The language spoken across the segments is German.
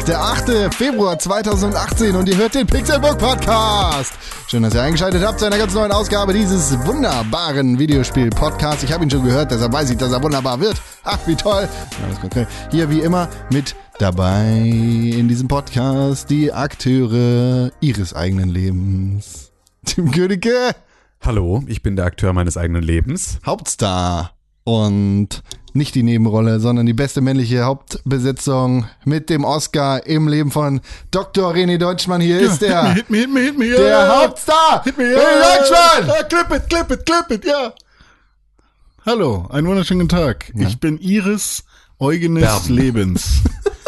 Donnerstag, der 8. Februar 2018 und ihr hört den Pixelbook Podcast. Schön, dass ihr eingeschaltet habt zu einer ganz neuen Ausgabe dieses wunderbaren Videospiel-Podcasts. Ich habe ihn schon gehört, deshalb weiß ich, dass er wunderbar wird. Ach, wie toll. Hier wie immer mit dabei in diesem Podcast die Akteure ihres eigenen Lebens. Tim Königke. Hallo, ich bin der Akteur meines eigenen Lebens. Hauptstar. Und nicht die Nebenrolle, sondern die beste männliche Hauptbesetzung mit dem Oscar im Leben von Dr. René Deutschmann. Hier ist der. Hit me, hit me, hit me, Der ja. Hauptstar! Hit me, René ja. Deutschmann! Ja, clip it, clip it, clip it, ja. Hallo, einen wunderschönen guten Tag. Ich bin Iris Eugenes Berben. Lebens.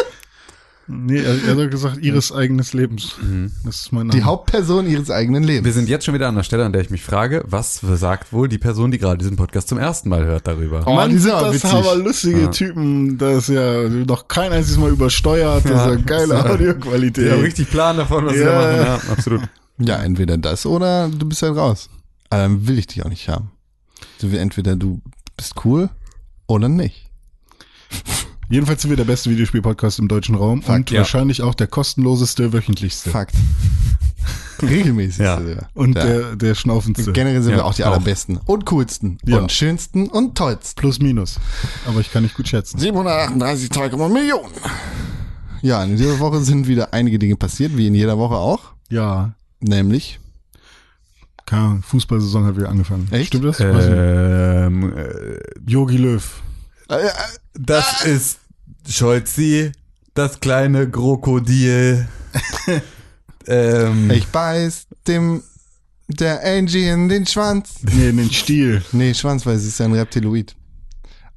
nee, er, er hat gesagt Iris eigenes Lebens. Das ist mein Name. Die Hauptperson ihres eigenen Lebens. Wir sind jetzt schon wieder an der Stelle, an der ich mich frage, was sagt wohl die Person, die gerade diesen Podcast zum ersten Mal hört, darüber? Oh, Mann, die sind das witzig. aber lustige Typen. Das ist ja noch kein einziges Mal übersteuert. Das ist ja geile Audioqualität. Die haben richtig Plan davon, was sie da Ja. machen. Ja, absolut. Ja, entweder das oder du bist halt raus. Aber dann will ich dich auch nicht haben. Entweder du bist cool oder nicht. Jedenfalls sind wir der beste Videospiel-Podcast im deutschen Raum und ja. wahrscheinlich auch der kostenloseste, wöchentlichste. Fakt. Regelmäßig. Ja. Und Ja. der, der schnaufendste. Generell sind Ja, wir auch die auch. allerbesten und coolsten und schönsten und tollsten. Plus, minus. Aber ich kann nicht gut schätzen. 738,3 Millionen. Ja, in dieser Woche sind wieder einige Dinge passiert, wie in jeder Woche auch. Ja, Nämlich, keine Ahnung, Fußballsaison hat wieder angefangen. Echt? Stimmt das? Ähm, äh, Jogi Löw. äh, äh, das ist Scholzi, das kleine Krokodil. ähm, ich beiß dem, der Angie in den Schwanz. Nee, in den Stiel. Nee, Schwanz, weil sie ist ja ein Reptiloid.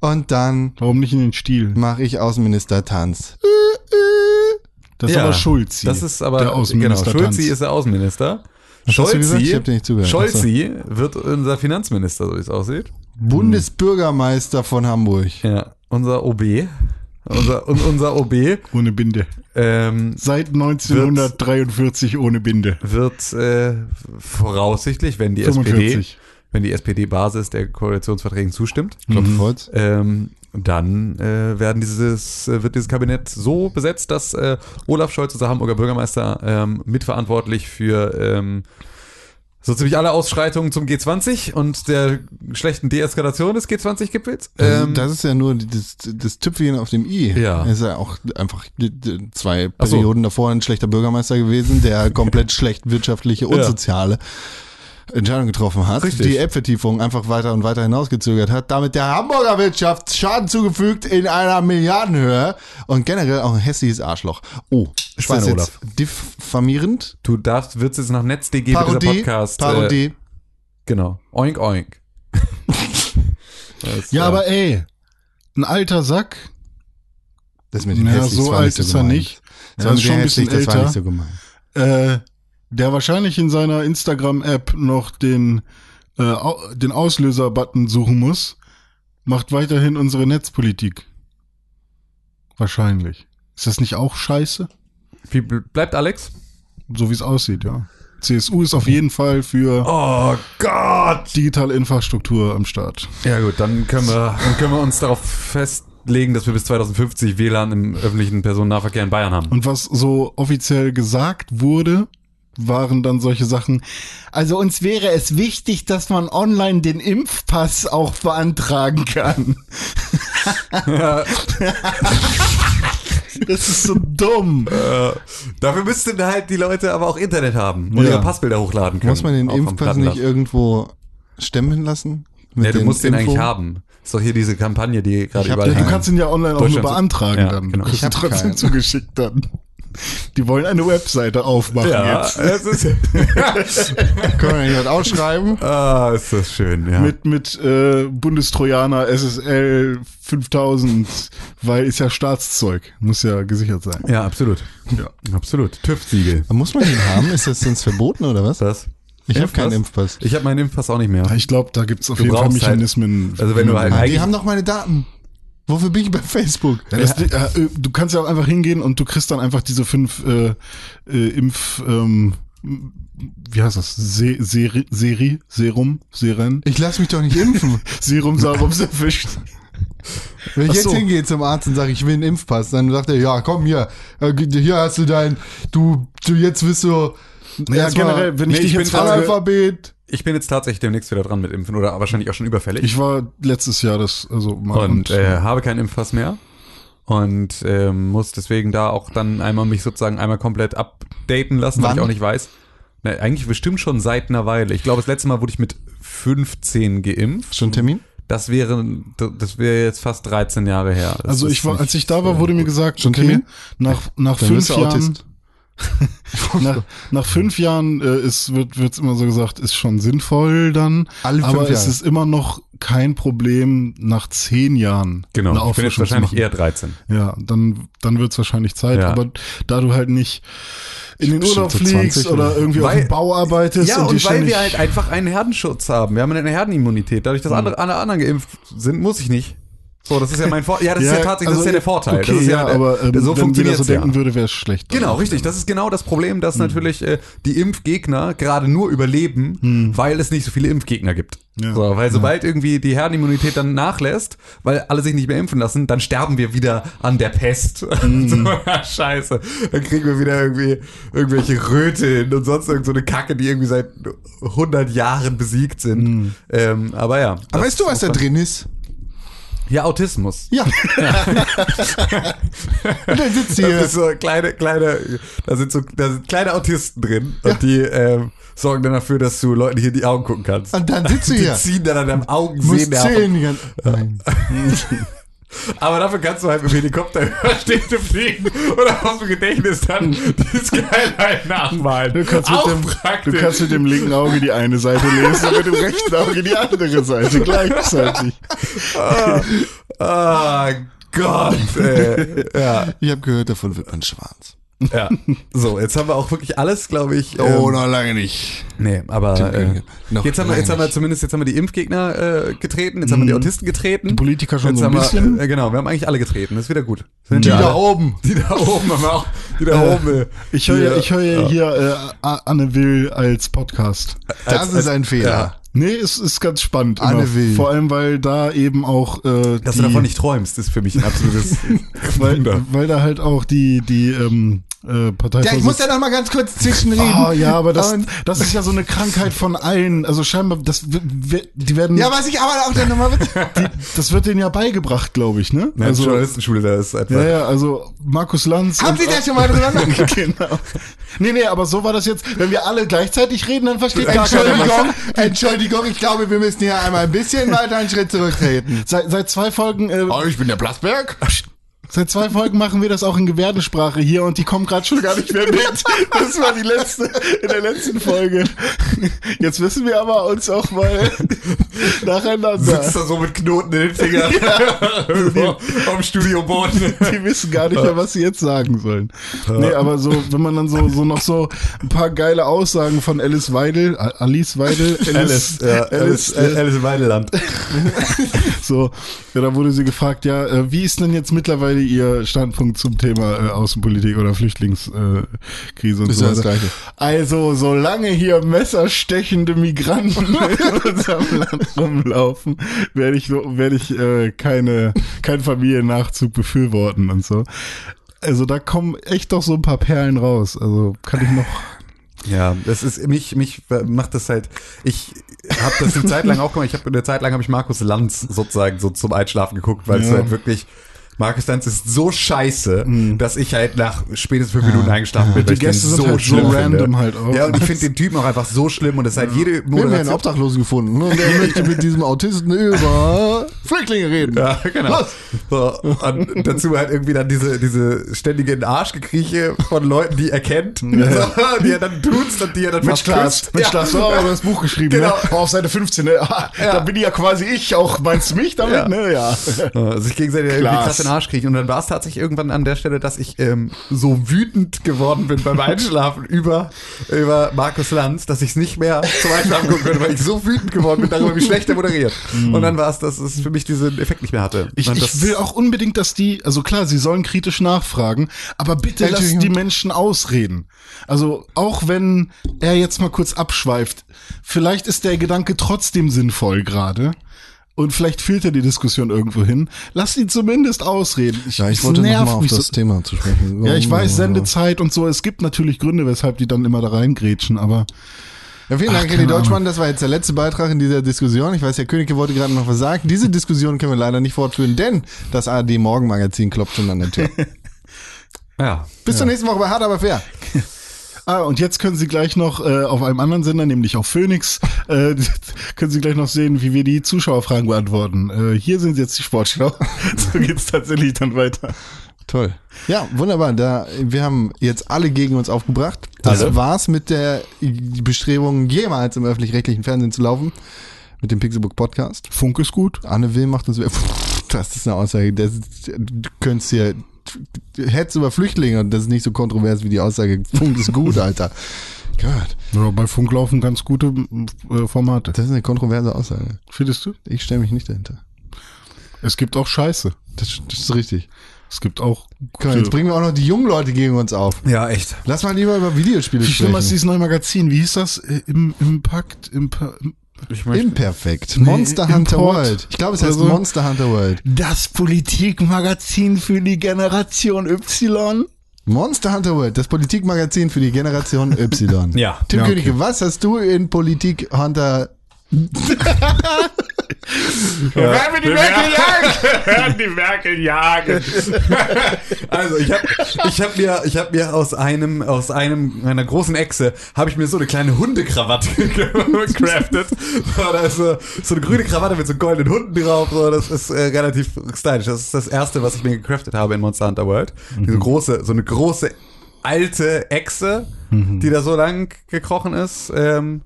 Und dann Warum nicht in den Stiel? mache ich Außenminister-Tanz. Das ist ja, aber Schulz. Das ist aber, der genau, Außenminister Scholzi ist der Außenminister. Was gesagt? Ich hab dir Scholzi, nicht zugehört. Scholzi wird unser Finanzminister, so wie es aussieht. Bundesbürgermeister von Hamburg. Ja, unser OB. Unser, und unser OB Ohne Binde. ähm, Seit 1943 ohne Binde. wird äh, voraussichtlich, wenn die SPD, 45. wenn die SPD-Basis der Koalitionsverträgen zustimmt, Mhm. Ähm, dann äh, werden dieses, äh, wird dieses Kabinett so besetzt, dass äh, Olaf Scholz, unser Hamburger Bürgermeister, ähm, mitverantwortlich für ähm, so ziemlich alle Ausschreitungen zum G20 und der schlechten Deeskalation des G20-Gipfels. Das, Ähm, das ist ja nur das, das Tüpfchen auf dem I. Ja. Er ist ja auch einfach zwei Ach so. Perioden davor ein schlechter Bürgermeister gewesen, der komplett schlecht wirtschaftliche und Ja. soziale Entscheidungen getroffen hat, Richtig. die App-Vertiefung einfach weiter und weiter hinausgezögert hat, damit der Hamburger Wirtschaft Schaden zugefügt in einer Milliardenhöhe und generell auch ein hässliches Arschloch. Oh, ist das jetzt diffamierend? du darfst, wird jetzt nach NetzDG dieser Parodie? Podcast. Äh, Parodie? genau. Oink, oink. Das, Ja, äh, aber ey, ein alter Sack. das mit dem hässlich, so das war alt ist er nicht. Das Er war mit schon ein bisschen hässlich, das war älter. nicht so gemeint. Äh, der wahrscheinlich in seiner Instagram-App noch den, äh, den Auslöser-Button suchen muss, macht weiterhin unsere Netzpolitik. Wahrscheinlich. Ist das nicht auch scheiße? Wie bl- bleibt Alex? So wie es aussieht, ja. CSU ist auf jeden Fall für Oh Gott! digitale Infrastruktur am Start. Ja gut, dann können wir, dann können wir uns darauf festlegen, dass wir bis 2050 WLAN im öffentlichen Personennahverkehr in Bayern haben. Und was so offiziell gesagt wurde, waren dann solche Sachen. Also uns wäre es wichtig, dass man online den Impfpass auch beantragen kann. das ist so dumm. Äh, dafür müssten halt die Leute aber auch Internet haben und Ja. ihre Passbilder hochladen können. Muss man den Impfpass nicht irgendwo stemmen lassen? Ja, du musst den Info? eigentlich haben. Ist doch hier diese Kampagne, die gerade überall den- Du kannst ihn ja online auch nur beantragen Ja, dann. genau. Du kriegst Ich ihn trotzdem keinen. zugeschickt dann. Die wollen eine Webseite aufmachen Ja, jetzt. es ist, Können wir nicht was ausschreiben? ah, ist das schön, ja. Mit, mit äh, Bundestrojaner SSL 5000, weil ist ja Staatszeug. Muss ja gesichert sein. ja, absolut. Ja. Absolut. TÜV-Siegel. Muss man den haben? Ist das sonst verboten oder was? Das. Ich habe keinen Impfpass. Ich habe meinen Impfpass auch nicht mehr. Ich glaube, da gibt's auf Du jeden Fall halt- Mechanismen. also wenn du halt Ah, die haben doch meine Daten. Wofür bin ich bei Facebook? Ja, das, äh, du kannst ja auch einfach hingehen und du kriegst dann einfach diese fünf äh, äh, Impf, ähm, wie heißt das? Se Seri, Seri, Serum, Seren, Ich lasse mich doch nicht impfen. Serum, Sarum, erwischt. Wenn ich Ach jetzt so. hingehe zum Arzt und sage, ich will einen Impfpass, dann sagt er, ja, komm hier, äh, hier hast du dein, du, du jetzt bist du Ja, generell, wenn ich Nee, dich ich jetzt bin frage, Analphabet. Ich bin jetzt tatsächlich demnächst wieder dran mit Impfen oder wahrscheinlich auch schon überfällig. ich war letztes Jahr das, also mal und äh, habe keinen Impfpass mehr und ähm, muss deswegen da auch dann einmal mich sozusagen einmal komplett updaten lassen, weil Wann? ich auch nicht weiß. Na, eigentlich bestimmt schon seit einer Weile. Ich glaube, das letzte Mal wurde ich mit 15 geimpft. Schon Termin? Das wäre, das wäre jetzt fast 13 Jahre her. Das Also ich war, als ich da so war, wurde mir gesagt, Schon okay, Termin? nach, nach fünf Jahren, Autist. nach, nach fünf Jahren äh, ist, wird wird's immer so gesagt, ist schon sinnvoll dann. Alle fünf aber es ist immer noch kein Problem nach zehn Jahren. Genau, eine ich bin jetzt wahrscheinlich eher 13. Ja, dann, dann wird's wahrscheinlich Zeit. Ja. Aber da du halt nicht in den Urlaub fliegst 20 oder oder- irgendwie auf Weil- dem Bau arbeitest Ja, und, und, weil wir halt einfach einen Herdenschutz haben. Wir haben eine Herdenimmunität. Dadurch, dass andere, alle anderen geimpft sind, muss ich nicht. So, das ist ja mein Vorteil. Ja, das ist ja tatsächlich, das ist ja der Vorteil. Okay, das ist ja, der- aber ähm, so wenn jeder so denken ja. würde, wäre es schlecht. Genau, richtig. Das ist genau das Problem, dass natürlich äh, die Impfgegner gerade nur überleben, weil es nicht so viele Impfgegner gibt. Ja. So, weil sobald irgendwie die Herdenimmunität dann nachlässt, weil alle sich nicht mehr impfen lassen, dann sterben wir wieder an der Pest. so, ja, scheiße. Dann kriegen wir wieder irgendwie irgendwelche Röteln und sonst irgend so eine Kacke, die irgendwie seit 100 Jahren besiegt sind. Ähm, aber ja. Aber weißt du, was da drin ist? Ja, Autismus. Ja. und dann sitzt Das hier. ist so kleine, kleine, da sind so, da sind kleine Autisten drin Ja. und die ähm, sorgen dann dafür, dass du Leuten hier in die Augen gucken kannst. Und dann sitzt du die hier. ziehen dann an deinem Augen Muss sehen zählen die Nein. Aber dafür kannst du halt mit dem Helikopter über Städte fliegen oder aus dem Gedächtnis dann die Skyline nachmalen. Du kannst, mit Auch dem, du kannst mit dem linken Auge die eine Seite lesen und mit dem rechten Auge die andere Seite gleichzeitig. ah, ah, Gott, ey. Ja, Ich habe gehört, davon wird man schwarz. Ja. So, jetzt haben wir auch wirklich alles, glaube ich. Oh, ähm, noch lange nicht. Nee, aber äh, Noch jetzt haben wir, jetzt haben wir zumindest jetzt haben wir die Impfgegner äh, getreten, jetzt haben wir die Autisten getreten. Die Politiker schon jetzt so ein bisschen. Wir, äh, genau, wir haben eigentlich alle getreten. Das ist wieder gut. Sind Die wir da oben. Die da oben haben wir auch. Die da oben. äh, Ich höre ja, die, ich höre ja hier äh, Anne Will als Podcast. Das als- ist ein Fehler. ja. Nee, es ist ganz spannend. Anne. Will. Vor allem, weil da eben auch äh, Dass die, du davon nicht träumst, ist für mich ein absolutes weil, weil da halt auch die die ähm, äh, Partei Ja, ich muss ja noch mal ganz kurz zwischenreden. Oh ja, aber das, Und- das ist ja so eine Krankheit von allen. Also scheinbar, das, die werden, Ja, was ich aber auch dann nochmal die, das wird denen ja beigebracht, glaube ich, ne? Ja, Also, Journalistenschule, da ist einfach. ja, ja, also Markus Lanz. Haben und- Sie da schon mal drüber genau. Nee, nee, aber so war das jetzt. Wenn wir alle gleichzeitig reden, dann versteht gar was. Entschuldigung, Entschuldigung, ich glaube, wir müssen hier einmal ein bisschen weiter einen Schritt zurücktreten. Seit, seit zwei Folgen, äh, Oh, ich bin der Plasberg. Seit zwei Folgen machen wir das auch in Gebärdensprache hier und die kommen gerade schon gar nicht mehr mit. Das war die letzte, in der letzten Folge. Jetzt wissen wir aber uns auch mal nacheinander. Sitzt da so mit Knoten in den Fingern Irgendwo am Studioboden. Die wissen gar nicht mehr, was sie jetzt sagen sollen. Nee, aber so, wenn man dann so, so noch so ein paar geile Aussagen von Alice Weidel, Alice Weidel, Alice, ja, Alice, Alice im Weideland. so, ja, da wurde sie gefragt, ja, äh, wie ist denn jetzt mittlerweile ihr Standpunkt zum Thema äh, Außenpolitik oder Flüchtlingskrise äh, und Ist so weiter? Gleiche. Also, solange hier messerstechende Migranten in unserem Land rumlaufen, werde ich, werde ich äh, keine, keinen Familiennachzug befürworten und so. Also da kommen echt doch so ein paar Perlen raus. Also kann ich noch. Ja, das ist mich mich macht das halt. Ich habe das eine Zeit lang auch gemacht. Ich habe eine Zeit lang habe ich Markus Lanz sozusagen so zum Einschlafen geguckt, weil es Ja. halt wirklich Markus Lanz ist so scheiße, dass ich halt nach spätestens fünf Minuten eingeschlafen bin. Die ich Gäste sind halt so random finde. halt auch. Ja, und ich finde den Typen auch einfach so schlimm und das ist halt jede Wir haben ja einen Moderation. Obdachlosen gefunden und der möchte mit diesem Autisten über Flüchtlinge reden. Ja, genau. Los! So, und dazu halt irgendwie dann diese, diese ständige in den Arsch gekrieche von Leuten, die er kennt, so, die er dann tutst und die er dann küsst. mit Ja. Klaas, oh, das Buch geschrieben, Genau. ne? Auf Seite 15, ne? Ah, Ja. Da bin ich ja quasi ich auch. Meinst du mich damit, Ja. ne? Ja. Ja, sich gegenseitig irgendwie Klaas. Den Arsch kriechen. Und dann war es tatsächlich irgendwann an der Stelle, dass ich ähm, so wütend geworden bin beim Einschlafen über, über Markus Lanz, dass ich es nicht mehr zum Einschlafen gucken konnte, weil ich so wütend geworden bin darüber, wie schlecht er moderiert. Und dann war es, dass es für mich diesen Effekt nicht mehr hatte. Ich, ich will auch unbedingt, dass die, also klar, sie sollen kritisch nachfragen, aber bitte Entschuldigung. die Menschen ausreden. Also auch wenn er jetzt mal kurz abschweift, vielleicht ist der Gedanke trotzdem sinnvoll gerade, und vielleicht führt er die Diskussion irgendwo hin. Lass ihn zumindest ausreden. Ja, ich wollte nervt nochmal auf mich das so. Thema zu sprechen. Ja, ich weiß, Sendezeit und so. Es gibt natürlich Gründe, weshalb die dann immer da reingrätschen, aber Ja, vielen Dank, Ahnung. Deutschmann. Das war jetzt der letzte Beitrag in dieser Diskussion. Ich weiß, Herr Königke wollte gerade noch was sagen. Diese Diskussion können wir leider nicht fortführen, denn das ARD Morgenmagazin klopft schon an der Tür. Ja. Bis zur nächsten Woche bei Hart aber fair. Ah, und jetzt können Sie gleich noch äh, auf einem anderen Sender, nämlich auf Phoenix, äh, können Sie gleich noch sehen, wie wir die Zuschauerfragen beantworten. Äh, hier sind jetzt die Sportschlau. so geht's tatsächlich dann weiter. Toll. Ja, wunderbar. Da, wir haben jetzt alle gegen uns aufgebracht. Das Alle? war's mit der Bestrebung, jemals im öffentlich-rechtlichen Fernsehen zu laufen. Mit dem Pixelbook Podcast. Funk ist gut. Anne Will macht uns. Das ist eine Aussage. Das, du könntest hier. Hetz über Flüchtlinge und das ist nicht so kontrovers wie die Aussage, Funk ist gut, Alter. Gott, Ja, bei Funk laufen ganz gute äh, Formate. das ist eine kontroverse Aussage. Findest du? Ich stelle mich nicht dahinter. Es gibt auch Scheiße. Das, das ist richtig. Es gibt auch mal, jetzt bringen wir auch noch die jungen Leute gegen uns auf. Ja, echt. Lass mal lieber über Videospiele Wie schlimm ist sprechen. dieses neue Magazin? Wie hieß das? Äh, Im, Impact? Impa Imperfekt. Nee, Monster Hunter Import World. Ich glaube, es heißt so. Monster Hunter World. das Politikmagazin für die Generation Y? Monster Hunter World, das Politikmagazin für die Generation Y. Ja. Tim Ja, okay. Königke, was hast du in Politik Hunter Werden wir die Merkel jagen? Werden die Merkel jagen? also ich habe ich hab mir, ich hab mir aus einem, aus einem, einer großen Echse, habe ich mir so eine kleine Hundekrawatte gecraftet. So, da ist so, so eine grüne Krawatte mit so goldenen Hunden drauf. So, das ist äh, relativ stylisch. Das ist das erste, was ich mir gecraftet habe in Monster Hunter World. Diese große, so eine große alte Echse, die da so lang gekrochen ist. Ähm,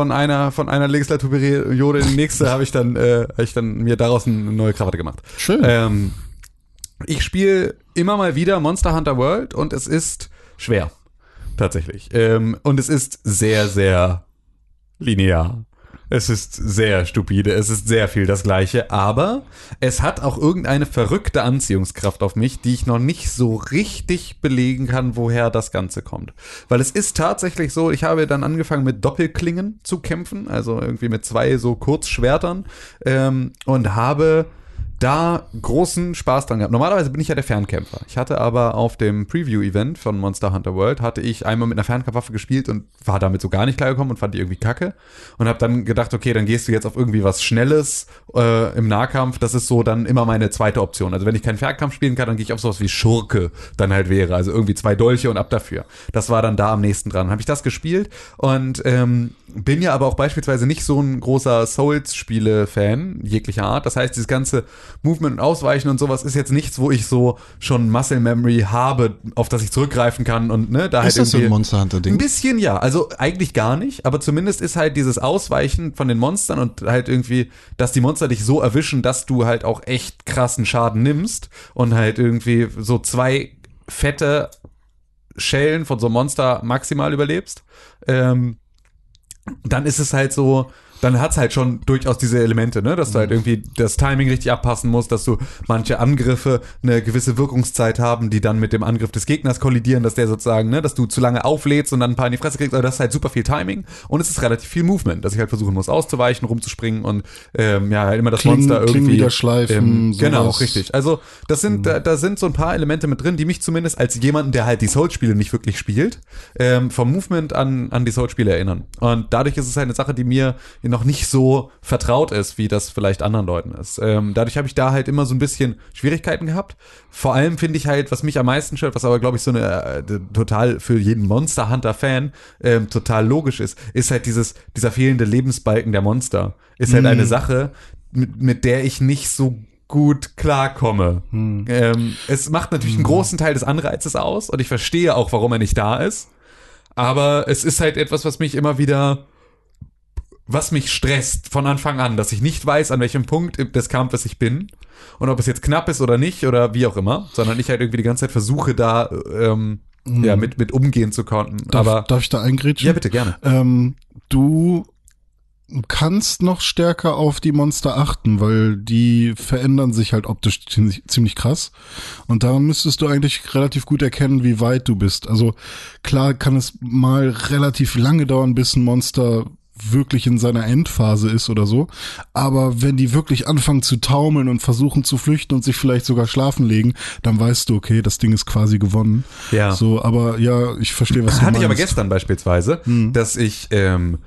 von einer von einer Legislaturperiode in die nächste habe ich dann äh, habe ich dann mir daraus eine neue Krawatte gemacht. Schön. Ähm, ich spiele immer mal wieder Monster Hunter World und es ist schwer tatsächlich ähm, und es ist sehr sehr linear. Es ist sehr stupide, es ist sehr viel das Gleiche, aber es hat auch irgendeine verrückte Anziehungskraft auf mich, die ich noch nicht so richtig belegen kann, woher das Ganze kommt. Weil es ist tatsächlich so, ich habe dann angefangen mit Doppelklingen zu kämpfen, also irgendwie mit zwei so Kurzschwertern ähm, und habe da großen Spaß dran gehabt. Normalerweise bin ich ja der Fernkämpfer. Ich hatte aber auf dem Preview-Event von Monster Hunter World hatte ich einmal mit einer Fernkampfwaffe gespielt und war damit so gar nicht klargekommen und fand die irgendwie kacke. Und habe dann gedacht, okay, dann gehst du jetzt auf irgendwie was Schnelles äh, im Nahkampf. Das ist so dann immer meine zweite Option. Also wenn ich keinen Fernkampf spielen kann, dann gehe ich auf sowas wie Schurke dann halt wäre. Also irgendwie zwei Dolche und ab dafür. Das war dann da am nächsten dran. Habe ich das gespielt und ähm, bin ja aber auch beispielsweise nicht so ein großer Souls-Spiele-Fan jeglicher Art. Das heißt, dieses ganze Movement und Ausweichen und sowas ist jetzt nichts, wo ich so schon Muscle Memory habe, auf das ich zurückgreifen kann und ne, da Ist halt das so ein. Monster Hunter Ein Ding? bisschen ja, also eigentlich gar nicht, aber zumindest ist halt dieses Ausweichen von den Monstern und halt irgendwie, dass die Monster dich so erwischen, dass du halt auch echt krassen Schaden nimmst und halt irgendwie so zwei fette Schellen von so einem Monster maximal überlebst. Ähm, dann ist es halt so, dann hat's halt schon durchaus diese Elemente, ne, dass du halt irgendwie das Timing richtig abpassen musst, dass du manche Angriffe eine gewisse Wirkungszeit haben, die dann mit dem Angriff des Gegners kollidieren, dass der sozusagen, ne, dass du zu lange auflädst und dann ein paar in die Fresse kriegst, aber das ist halt super viel Timing und es ist relativ viel Movement, dass ich halt versuchen muss auszuweichen, rumzuspringen und ähm, ja, halt immer das Klingen- Monster irgendwie wieder schleifen, ähm, genau, sowas. richtig. Also das sind, da, da sind so ein paar Elemente mit drin, die mich zumindest als jemanden, der halt die Souls-Spiele nicht wirklich spielt, ähm, vom Movement an, an die Souls-Spiele erinnern. Und dadurch ist es halt eine Sache, die mir noch nicht so vertraut ist, wie das vielleicht anderen Leuten ist. Ähm, dadurch habe ich da halt immer so ein bisschen Schwierigkeiten gehabt. Vor allem finde ich halt, was mich am meisten stört, was aber glaube ich so eine äh, total für jeden Monster Hunter Fan ähm, total logisch ist, ist halt dieses dieser fehlende Lebensbalken der Monster. Ist halt eine Sache, mit, mit der ich nicht so gut klarkomme. Ähm, es macht natürlich einen großen Teil des Anreizes aus und ich verstehe auch, warum er nicht da ist. Aber es ist halt etwas, was mich immer wieder, was mich stresst von Anfang an, dass ich nicht weiß, an welchem Punkt des Kampfes ich bin und ob es jetzt knapp ist oder nicht oder wie auch immer, sondern ich halt irgendwie die ganze Zeit versuche, da ähm, ja mit mit umgehen zu können. Darf, Aber darf ich da eingrätschen? ja, bitte gerne. Ähm, du kannst noch stärker auf die Monster achten, weil die verändern sich halt optisch ziemlich, ziemlich krass. Und daran müsstest du eigentlich relativ gut erkennen, wie weit du bist. Also klar kann es mal relativ lange dauern, bis ein Monster wirklich in seiner Endphase ist oder so. Aber wenn die wirklich anfangen zu taumeln und versuchen zu flüchten und sich vielleicht sogar schlafen legen, dann weißt du, okay, das Ding ist quasi gewonnen. Ja. So, aber ja, ich verstehe, was du Hatte ich aber meinst. gestern beispielsweise, dass ich ähm,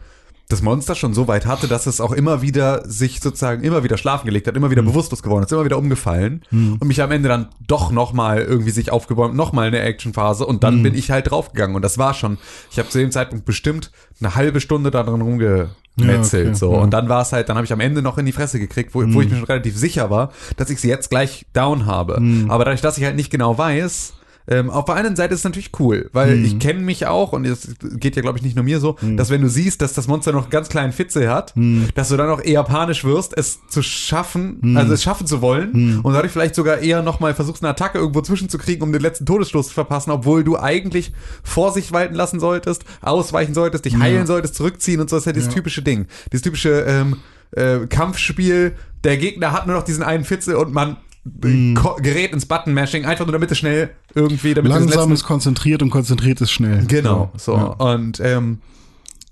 das Monster schon so weit hatte, dass es auch immer wieder sich sozusagen immer wieder schlafen gelegt hat, immer wieder bewusstlos geworden ist, immer wieder umgefallen und mich am Ende dann doch nochmal irgendwie sich aufgebäumt, nochmal eine Actionphase und dann bin ich halt draufgegangen und das war schon, ich habe zu dem Zeitpunkt bestimmt eine halbe Stunde daran rumgemetzelt Ja, okay, so. Ja. und dann war es halt, dann habe ich am Ende noch in die Fresse gekriegt, wo, wo ich mir schon relativ sicher war, dass ich sie jetzt gleich down habe. Aber dadurch, dass ich halt nicht genau weiß, ähm, auf der einen Seite ist es natürlich cool, weil Mhm. ich kenne mich auch und es geht ja glaube ich nicht nur mir so, dass wenn du siehst, dass das Monster noch einen ganz kleinen Fitze hat, Mhm. dass du dann auch eher panisch wirst, es zu schaffen, also es schaffen zu wollen Mhm. und dadurch vielleicht sogar eher nochmal versuchst, eine Attacke irgendwo zwischenzukriegen, um den letzten Todesstoß zu verpassen, obwohl du eigentlich Vorsicht walten lassen solltest, ausweichen solltest, dich heilen solltest, zurückziehen und so, das ist ja dieses typische Ding. Dieses typische ähm, äh, Kampfspiel, der Gegner hat nur noch diesen einen Fitze und man Mhm. gerät ins Button-Mashing, einfach nur damit es schnell irgendwie, damit Langsam ist konzentriert und konzentriert ist schnell. Genau, so. Ja. Und ähm,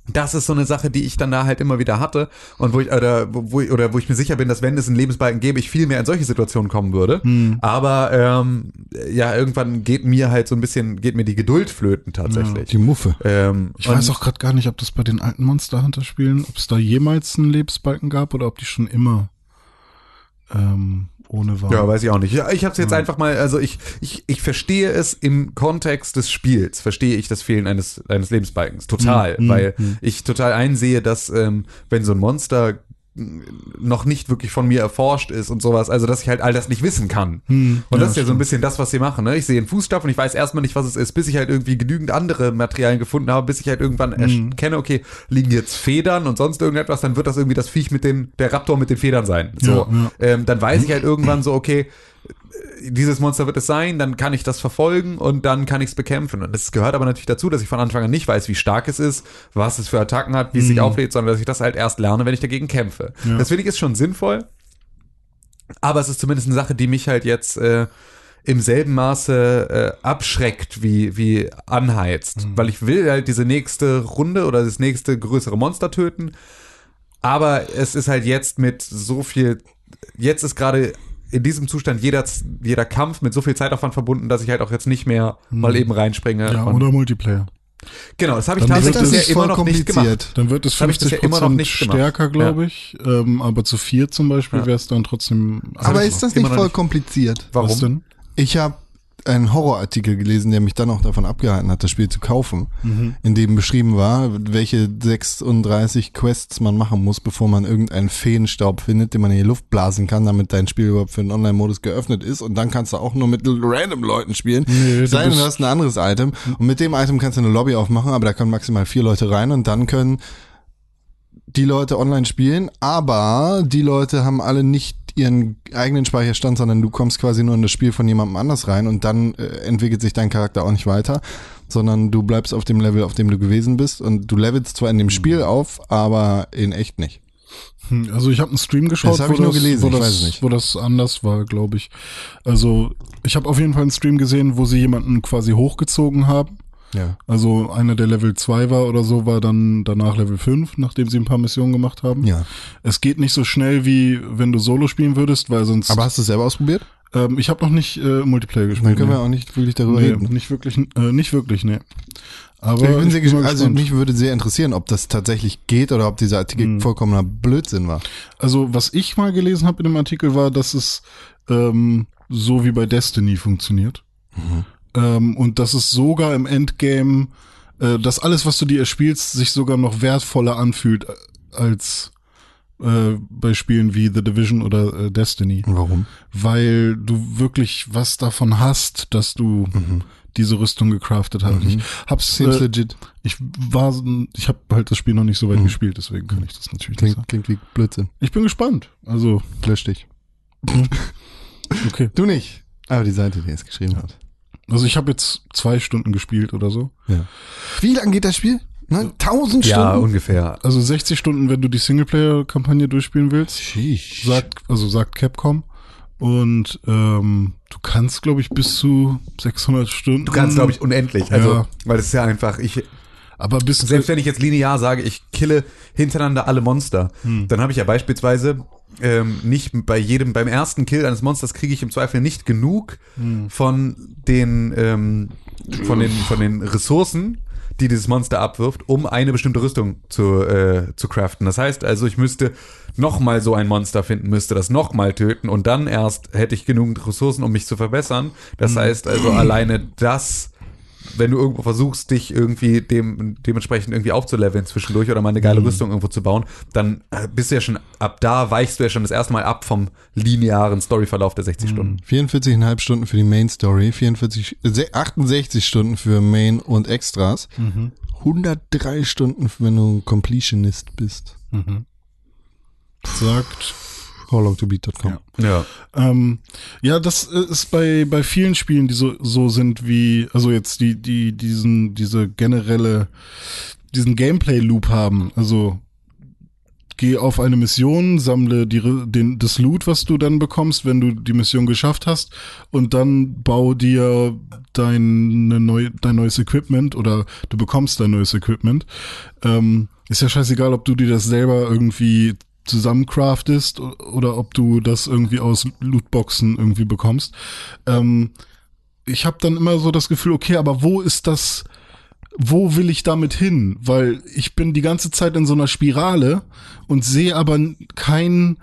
das ist so eine Sache, die ich dann da halt immer wieder hatte und wo ich oder wo, ich, oder wo ich mir sicher bin, dass wenn es einen Lebensbalken gäbe, ich viel mehr in solche Situationen kommen würde. Hm. Aber ähm, ja, irgendwann geht mir halt so ein bisschen, geht mir die Geduld flöten tatsächlich. Die Muffe. ähm, Ich weiß auch gerade gar nicht, ob das bei den alten Monster Hunter Spielen, ob es da jemals einen Lebensbalken gab oder ob die schon immer ähm, ohne waren. Ja, weiß ich auch nicht. Ja, ich habe es jetzt einfach mal, also ich, ich, ich verstehe es im Kontext des Spiels, verstehe ich das Fehlen eines, eines Lebensbalkens total, Mhm, weil ich total einsehe, dass ähm, wenn so ein Monster noch nicht wirklich von mir erforscht ist und sowas, also dass ich halt all das nicht wissen kann. Hm, Und ja, das ist ja so ein bisschen das, was sie machen. Ne? Ich sehe einen Fußstapfen und ich weiß erstmal nicht, was es ist, bis ich halt irgendwie genügend andere Materialien gefunden habe, bis ich halt irgendwann Hm. erkenne, okay, liegen jetzt Federn und sonst irgendetwas, dann wird das irgendwie das Viech mit den, der Raptor mit den Federn sein. So. Ja, ja. Ähm, dann weiß ich halt irgendwann so, okay, dieses Monster wird es sein, dann kann ich das verfolgen und dann kann ich es bekämpfen. Und es gehört aber natürlich dazu, dass ich von Anfang an nicht weiß, wie stark es ist, was es für Attacken hat, wie es sich auflädt, sondern dass ich das halt erst lerne, wenn ich dagegen kämpfe. Ja. Das finde ich ist schon sinnvoll, aber es ist zumindest eine Sache, die mich halt jetzt äh, im selben Maße äh, abschreckt wie, wie anheizt. Weil ich will halt diese nächste Runde oder das nächste größere Monster töten. Aber es ist halt jetzt mit so viel, jetzt ist gerade in diesem Zustand jeder, jeder Kampf mit so viel Zeitaufwand verbunden, dass ich halt auch jetzt nicht mehr mal eben reinspringe. Ja, und, oder Multiplayer. genau, das habe ich Dann tatsächlich nicht immer voll noch nicht gemacht. kompliziert? Dann wird es Das hab ich bisher 50 immer noch nicht stärker, glaube Ja. ich. Ähm, aber zu vier zum Beispiel Ja. wäre es dann trotzdem. Aber einfach. ist das nicht voll nicht. kompliziert? Warum? Was denn? Ich habe einen Horrorartikel gelesen, der mich dann auch davon abgehalten hat, das Spiel zu kaufen, Mhm. in dem beschrieben war, welche 36 Quests man machen muss, bevor man irgendeinen Feenstaub findet, den man in die Luft blasen kann, damit dein Spiel überhaupt für den Online-Modus geöffnet ist. Und dann kannst du auch nur mit random Leuten spielen. Nee, Sei denn, du hast ein anderes Item. Und mit dem Item kannst du eine Lobby aufmachen, aber da können maximal vier Leute rein und dann können die Leute online spielen, aber die Leute haben alle nicht ihren eigenen Speicherstand, sondern du kommst quasi nur in das Spiel von jemandem anders rein und dann äh, entwickelt sich dein Charakter auch nicht weiter, sondern du bleibst auf dem Level, auf dem du gewesen bist und du levelst zwar in dem Spiel auf, aber in echt nicht. Hm, Also ich habe einen Stream geschaut, Das wo, ich nur das, gelesen, wo, ich das, weiß es nicht. wo das anders war, glaube ich. Also ich habe auf jeden Fall einen Stream gesehen, wo sie jemanden quasi hochgezogen haben. Ja. Also einer, der Level 2 war oder so, war dann danach Level 5, nachdem sie ein paar Missionen gemacht haben. Ja. Es geht nicht so schnell, wie wenn du Solo spielen würdest, weil sonst... Aber hast du es selber ausprobiert? ähm, ich habe noch nicht äh, Multiplayer Dann gespielt. können wir auch nicht wirklich darüber nee, reden. nicht wirklich, äh, nicht wirklich, nee. Aber Ich bin sehr gespannt. Also mich würde sehr interessieren, ob das tatsächlich geht oder ob dieser Artikel Hm. vollkommener Blödsinn war. Also was ich mal gelesen habe in dem Artikel war, dass es ähm, so wie bei Destiny funktioniert. Ähm, und dass es sogar im Endgame, äh, dass alles, was du dir erspielst, sich sogar noch wertvoller anfühlt äh, als äh, bei Spielen wie The Division oder äh, Destiny. Warum? Weil du wirklich was davon hast, dass du diese Rüstung gecraftet hast. Ich hab's, Seems äh, legit. ich war, ich habe halt das Spiel noch nicht so weit gespielt, deswegen kann ich das natürlich nicht Klingt, sagen. klingt wie Blödsinn. Ich bin gespannt. Also, Lösch dich. okay. Du nicht. Aber die Seite, die es geschrieben hat. Also ich habe jetzt zwei Stunden gespielt oder so. Ja. Wie lang geht das Spiel? Ne? 1000 Ja, Stunden? ungefähr. Also 60 Stunden, wenn du die Singleplayer-Kampagne durchspielen willst, Sheesh. sagt, also sagt Capcom. Und ähm, du kannst, glaube ich, bis zu 600 Stunden. Du kannst, glaube ich, unendlich. Also, Ja. weil es ist ja einfach, ich, Aber bis Selbst wenn ich jetzt linear sage, ich kille hintereinander alle Monster, dann habe ich ja beispielsweise ähm, nicht bei jedem, beim ersten Kill eines Monsters kriege ich im Zweifel nicht genug von den, ähm, von den, von den Ressourcen, die dieses Monster abwirft, um eine bestimmte Rüstung zu, äh, zu craften. Das heißt also, ich müsste nochmal so ein Monster finden, müsste das nochmal töten und dann erst hätte ich genügend Ressourcen, um mich zu verbessern. Das heißt also, alleine das wenn du irgendwo versuchst, dich irgendwie dem, dementsprechend irgendwie aufzuleveln zwischendurch oder mal eine geile Rüstung irgendwo zu bauen, dann äh, bist du ja schon, ab da weichst du ja schon das erste Mal ab vom linearen Storyverlauf der 60 Stunden. 44,5 Stunden für die Main Story, 44, äh, 68 Stunden für Main und Extras, 103 Stunden, wenn du ein Completionist bist. sagt, howlongtobeat.com. Ja. Ja. Ähm, ja, das äh, ist bei, bei vielen Spielen, die so, so sind wie, also jetzt die, die, diesen, diese generelle, diesen Gameplay-Loop haben. Also geh auf eine Mission, sammle die, den, das Loot, was du dann bekommst, wenn du die Mission geschafft hast, und dann bau dir deine neu, dein neues Equipment oder du bekommst dein neues Equipment. Ähm, ist ja scheißegal, ob du dir das selber irgendwie zusammencraftest oder ob du das irgendwie aus Lootboxen irgendwie bekommst. Ähm, ich habe dann immer so das Gefühl, okay, aber wo ist das, wo will ich damit hin? Weil ich bin die ganze Zeit in so einer Spirale und sehe aber kein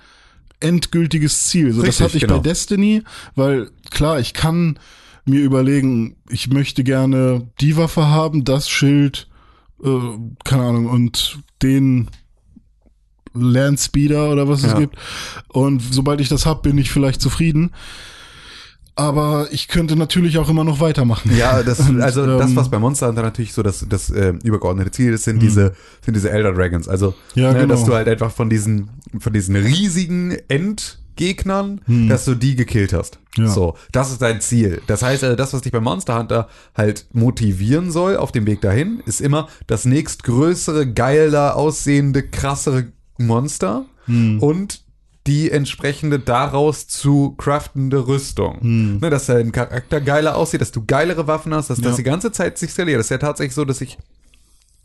endgültiges Ziel. So, das Richtig, hatte ich genau. bei Destiny, weil klar, ich kann mir überlegen, ich möchte gerne die Waffe haben, das Schild, äh, keine Ahnung, und den Landspeeder oder was es Ja. gibt. Und sobald ich das hab, bin ich vielleicht zufrieden. Aber ich könnte natürlich auch immer noch weitermachen. Ja, das, Und, also das, ähm, was bei Monster Hunter natürlich so das, das äh, übergeordnete Ziel ist, sind diese, sind diese Elder Dragons. Also, Mhm. Ja, ne, genau. dass du halt einfach von diesen, von diesen riesigen Endgegnern, dass du die gekillt hast. Mhm. Ja. So, das ist dein Ziel. Das heißt, also das, was dich bei Monster Hunter halt motivieren soll auf dem Weg dahin, ist immer das nächstgrößere, geiler aussehende, krassere Monster Mhm. und die entsprechende daraus zu craftende Rüstung. Hm. Ne, dass dein Charakter geiler aussieht, dass du geilere Waffen hast, dass Ja. das die ganze Zeit sich skaliert. Das ist ja tatsächlich so, dass ich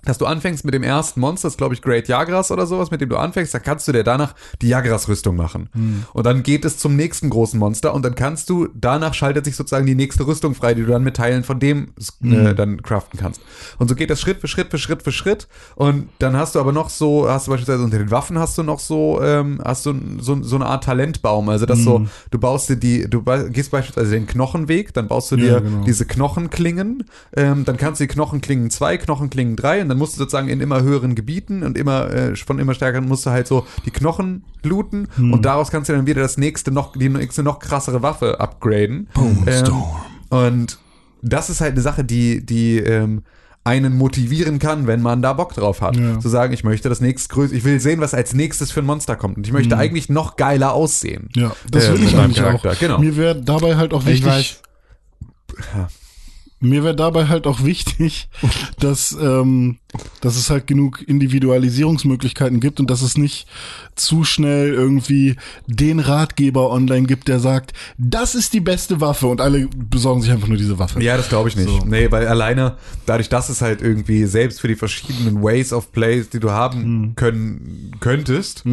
dass du anfängst mit dem ersten Monster, das ist, glaube ich Great Jagras oder sowas, mit dem du anfängst, da kannst du dir danach die Jagras-Rüstung machen. Hm. Und dann geht es zum nächsten großen Monster und dann kannst du, danach schaltet sich sozusagen die nächste Rüstung frei, die du dann mit Teilen von dem Hm. äh, dann craften kannst. Und so geht das Schritt für Schritt für Schritt für Schritt. Und dann hast du aber noch so, hast du beispielsweise unter den Waffen hast du noch so, ähm, hast du so, so eine Art Talentbaum. Also das Hm. so, du baust dir die, du gehst beispielsweise den Knochenweg, dann baust du dir Ja, genau. diese Knochenklingen, ähm, dann kannst du die Knochenklingen 2, Knochenklingen 3 und dann musst du sozusagen in immer höheren Gebieten und immer äh, von immer stärkeren musst du halt so die Knochen looten Hm. und daraus kannst du dann wieder das nächste noch die nächste noch krassere Waffe upgraden. Ähm, und das ist halt eine Sache, die die ähm, einen motivieren kann, wenn man da Bock drauf hat. Ja. Zu sagen, ich möchte das nächstgrößte, ich will sehen, was als nächstes für ein Monster kommt. Und ich möchte eigentlich noch geiler aussehen. Ja, das Äh, will ich meinem eigentlich Charakter, auch. genau. Mir wäre dabei halt auch wichtig. weiß. Mir wäre dabei halt auch wichtig, dass, ähm, dass es halt genug Individualisierungsmöglichkeiten gibt und dass es nicht zu schnell irgendwie den Ratgeber online gibt, der sagt, das ist die beste Waffe und alle besorgen sich einfach nur diese Waffe. Ja, das glaube ich nicht. So. Nee, weil alleine dadurch, dass es halt irgendwie selbst für die verschiedenen Ways of Plays, die du haben Hm. können könntest,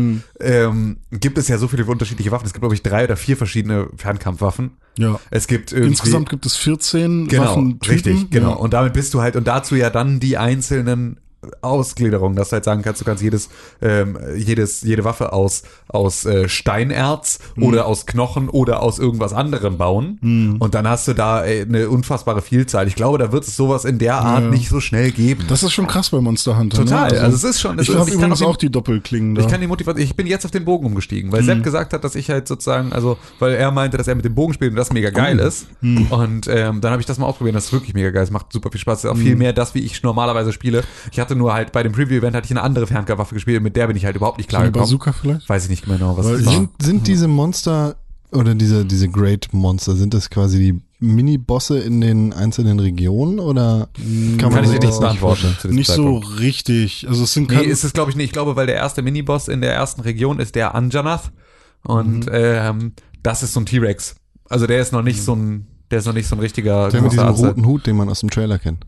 ähm, gibt es ja so viele unterschiedliche Waffen. Es gibt, glaube ich, drei oder vier verschiedene Fernkampfwaffen. Ja. Es gibt irgendwie Insgesamt gibt es 14 genau, Waffentypen. richtig, genau. Ja. Und damit bist du halt und dazu ja dann die einzelnen Ausgliederungen, dass du halt sagen kannst, du kannst jedes, ähm, jedes, jede Waffe aus, aus äh, Steinerz Mhm. oder aus Knochen oder aus irgendwas anderem bauen. Und dann hast du da äh, eine unfassbare Vielzahl. Ich glaube, da wird es sowas in der Art Ja. nicht so schnell geben. Das ist schon krass bei Monster Hunter. Total. Ne? Also es ist schon- es Ich habe übrigens auch die Doppelklingen da. Ich kann die Motivation, ich bin jetzt auf den Bogen umgestiegen, weil Sepp gesagt hat, dass ich halt sozusagen, also, weil er meinte, dass er mit dem Bogen spielt und das mega geil ist. Und ähm, dann habe ich das mal ausprobiert, das ist wirklich mega geil, es macht super viel Spaß, es ist auch viel mehr das, wie ich normalerweise spiele. Ich hatte nur halt bei dem Preview-Event hatte ich eine andere Fernkampfwaffe gespielt, mit der bin ich halt überhaupt nicht so eine klargekommen. Bazooka vielleicht? Weiß ich nicht genau, was Weil das ich- war. Sind, sind diese Monster oder diese, diese Great Monster, sind das quasi die Mini-Bosse in den einzelnen Regionen oder kann, Kann ich sich dir das nicht beantworten. Nicht so Zeitpunkt. richtig. Also es sind Nee, ist es glaube ich nicht. Ich glaube, weil der erste Miniboss in der ersten Region ist der Anjanath. Und Mhm. ähm, das ist so ein T-Rex. Also der ist noch nicht so ein, der ist noch nicht so ein richtiger Der mit diesem roten Hut, den man aus dem Trailer kennt.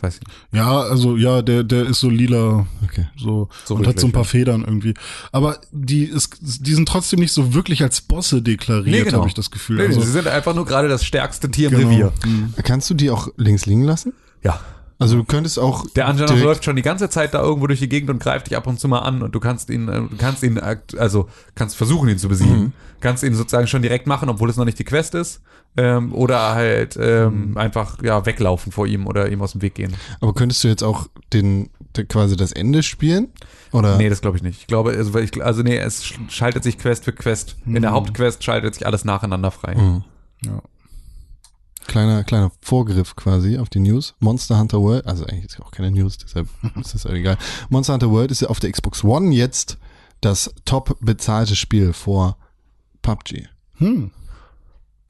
Weiß ich nicht. Ja, also ja, der, der ist so lila, Okay. so, So und hat so ein paar Federn irgendwie. Aber die ist, die sind trotzdem nicht so wirklich als Bosse deklariert, habe ich das Gefühl. genau. Nee, also, nee, sie sind einfach nur gerade das stärkste Tier im genau. Revier. Mhm. Kannst du die auch links liegen lassen? Ja. Also du könntest auch Der direkt- läuft schon die ganze Zeit da irgendwo durch die Gegend und greift dich ab und zu mal an und du kannst ihn, äh, du kannst ihn, also kannst versuchen, ihn zu besiegen. Mhm. Kannst ihn sozusagen schon direkt machen, obwohl es noch nicht die Quest ist. Ähm, oder halt ähm, Mhm. einfach ja weglaufen vor ihm oder ihm aus dem Weg gehen. Aber könntest du jetzt auch den, quasi das Ende spielen? Oder? Nee, das glaube ich nicht. Ich glaube, also, weil ich, also nee, es sch- schaltet sich Quest für Quest. In der Hauptquest schaltet sich alles nacheinander frei. Mhm. Ja. Kleiner, kleiner Vorgriff quasi auf die News. Monster Hunter World, also eigentlich ist ja auch keine News, deshalb ist das ja egal. Monster Hunter World ist ja auf der Xbox One jetzt das top bezahlte Spiel vor PUBG. Hm.